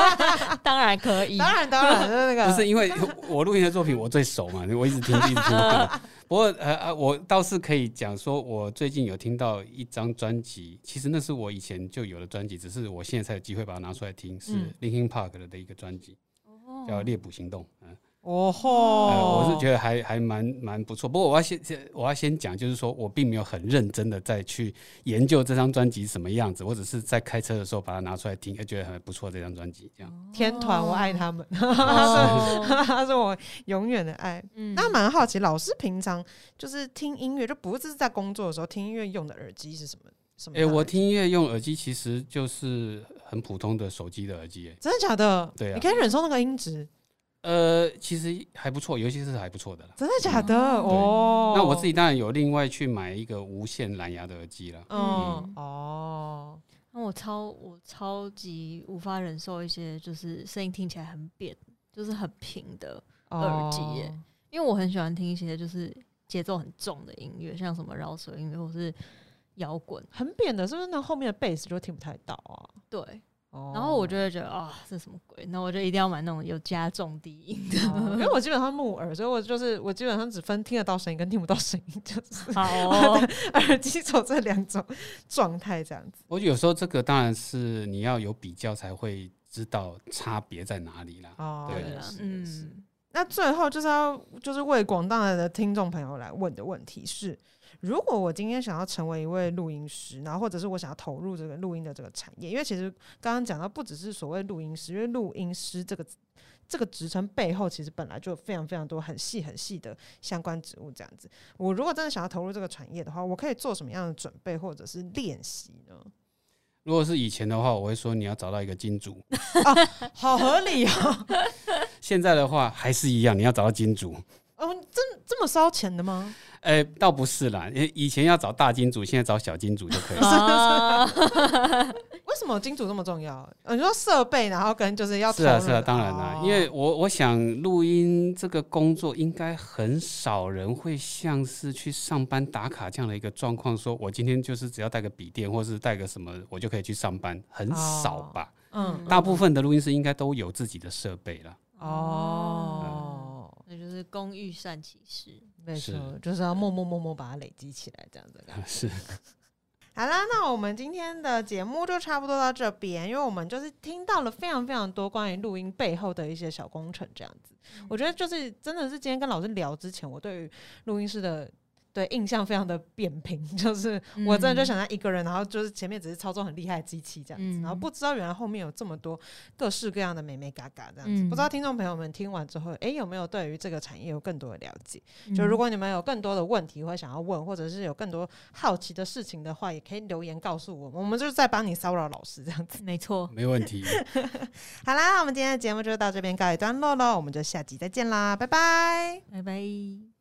Speaker 2: 当然可以，
Speaker 1: 当然，当然，那个
Speaker 3: 不是因为我录音的作品我最熟嘛，我一直听，一直听。对不过呃呃，我倒是可以讲说，我最近有听到一张专辑，其实那是我以前就有的专辑，只是我现在才有机会把它拿出来听，是
Speaker 1: 嗯
Speaker 3: Linkin Park 的的一个专辑，
Speaker 2: 哦
Speaker 3: 叫《猎捕行动》。嗯，
Speaker 1: 哦
Speaker 3: 呃，
Speaker 1: 吼，
Speaker 3: 我是觉得还还蛮蛮不错。不过我要先先我要先讲，就是说我并没有很认真的再去研究这张专辑什么样子，我只是在开车的时候把它拿出来听，哎，觉得很不错这张专辑。这样，
Speaker 1: 天团，我爱他们，
Speaker 2: 哦
Speaker 1: 他是我永远的爱。
Speaker 2: 嗯
Speaker 1: 那蛮好奇，老师平常就是听音乐，就不是在工作的时候听音乐用的耳机是什么？什么？
Speaker 3: 我听音乐用耳机其实就是很普通的手机的耳机，哎，
Speaker 1: 真的假的？
Speaker 3: 对啊
Speaker 1: 你可以忍受那个音质，
Speaker 3: 呃，其实还不错，尤其是还不错的啦。
Speaker 1: 真的假的？
Speaker 2: 哦
Speaker 1: 哦，
Speaker 3: 那我自己当然有另外去买一个无线蓝牙的耳机了。
Speaker 1: 嗯
Speaker 2: 嗯
Speaker 1: 哦，
Speaker 2: 那我超我超级无法忍受一些就是声音听起来很扁，就是很平的，耳机耶
Speaker 1: 哦
Speaker 2: 因为我很喜欢听一些就是节奏很重的音乐，像什么饶舌音乐或是摇滚。
Speaker 1: 很扁的，是不是？那后面的贝斯就听不太到啊。
Speaker 2: 对，
Speaker 1: 哦
Speaker 2: 然后我就会觉得啊，这什么鬼？那我就一定要买那种有加重低音的。
Speaker 1: 哦因为我基本上木耳，所以我就是我基本上只分听得到声音跟听不到声音，就是
Speaker 2: 好 哦，
Speaker 1: 耳机走这两种状态这样子。
Speaker 3: 我有时候这个当然是你要有比较才会知道差别在哪里啦。
Speaker 1: 哦，
Speaker 3: 对
Speaker 2: 嗯，
Speaker 1: 那最后就是要就是为广大的听众朋友来问的问题是：如果我今天想要成为一位录音师，然后或者是我想要投入这个录音的这个产业，因为其实刚刚讲到不只是所谓录音师，因为录音师这个这个职称背后其实本来就有非常非常多很细很细的相关职务。这样子，我如果真的想要投入这个产业的话，我可以做什么样的准备或者是练习呢？
Speaker 3: 如果是以前的话，我会说你要找到一个金主；啊
Speaker 1: 好合理哦，
Speaker 3: 现在的话还是一样，你要找到金主。
Speaker 1: 哦，这这么烧钱的吗？
Speaker 3: 呃，倒不是啦，因为以前要找大金主，现在找小金主就可以了。
Speaker 2: 啊
Speaker 1: 为什么金主这么重要？呃你说设备，然后跟就是要
Speaker 3: 是啊，是啊，当然啦，
Speaker 1: 哦
Speaker 3: 因为我我想录音这个工作，应该很少人会像是去上班打卡这样的一个状况，说我今天就是只要带个笔电或是带个什么，我就可以去上班，很少吧。
Speaker 1: 嗯
Speaker 3: 大部分的录音师应该都有自己的设备了。
Speaker 1: 哦，
Speaker 2: 那就是工欲善其事。
Speaker 1: 没错，就是要默默默默把它累积起来，这样子的感觉。
Speaker 3: 是，
Speaker 1: 好啦，那我们今天的节目就差不多到这边，因为我们就是听到了非常非常多关于录音背后的一些小工程，这样子。我觉得就是真的是今天跟老师聊之前，我对于录音室的。对印象非常的扁平，就是我真的就想他一个人，然后就是前面只是操作很厉害的机器这样子，
Speaker 2: 嗯
Speaker 1: 然后不知道原来后面有这么多各式各样的美美嘎嘎这样子。
Speaker 2: 嗯
Speaker 1: 不知道听众朋友们听完之后，诶，有没有对于这个产业有更多的了解？
Speaker 2: 嗯
Speaker 1: 就如果你们有更多的问题或想要问，或者是有更多好奇的事情的话，也可以留言告诉我们，我们就是在帮你骚扰老师这样子。
Speaker 2: 没错，
Speaker 3: 没问题。
Speaker 1: 好啦，那我们今天的节目就到这边告一段落喽，我们就下集再见啦，拜拜。
Speaker 2: 拜拜。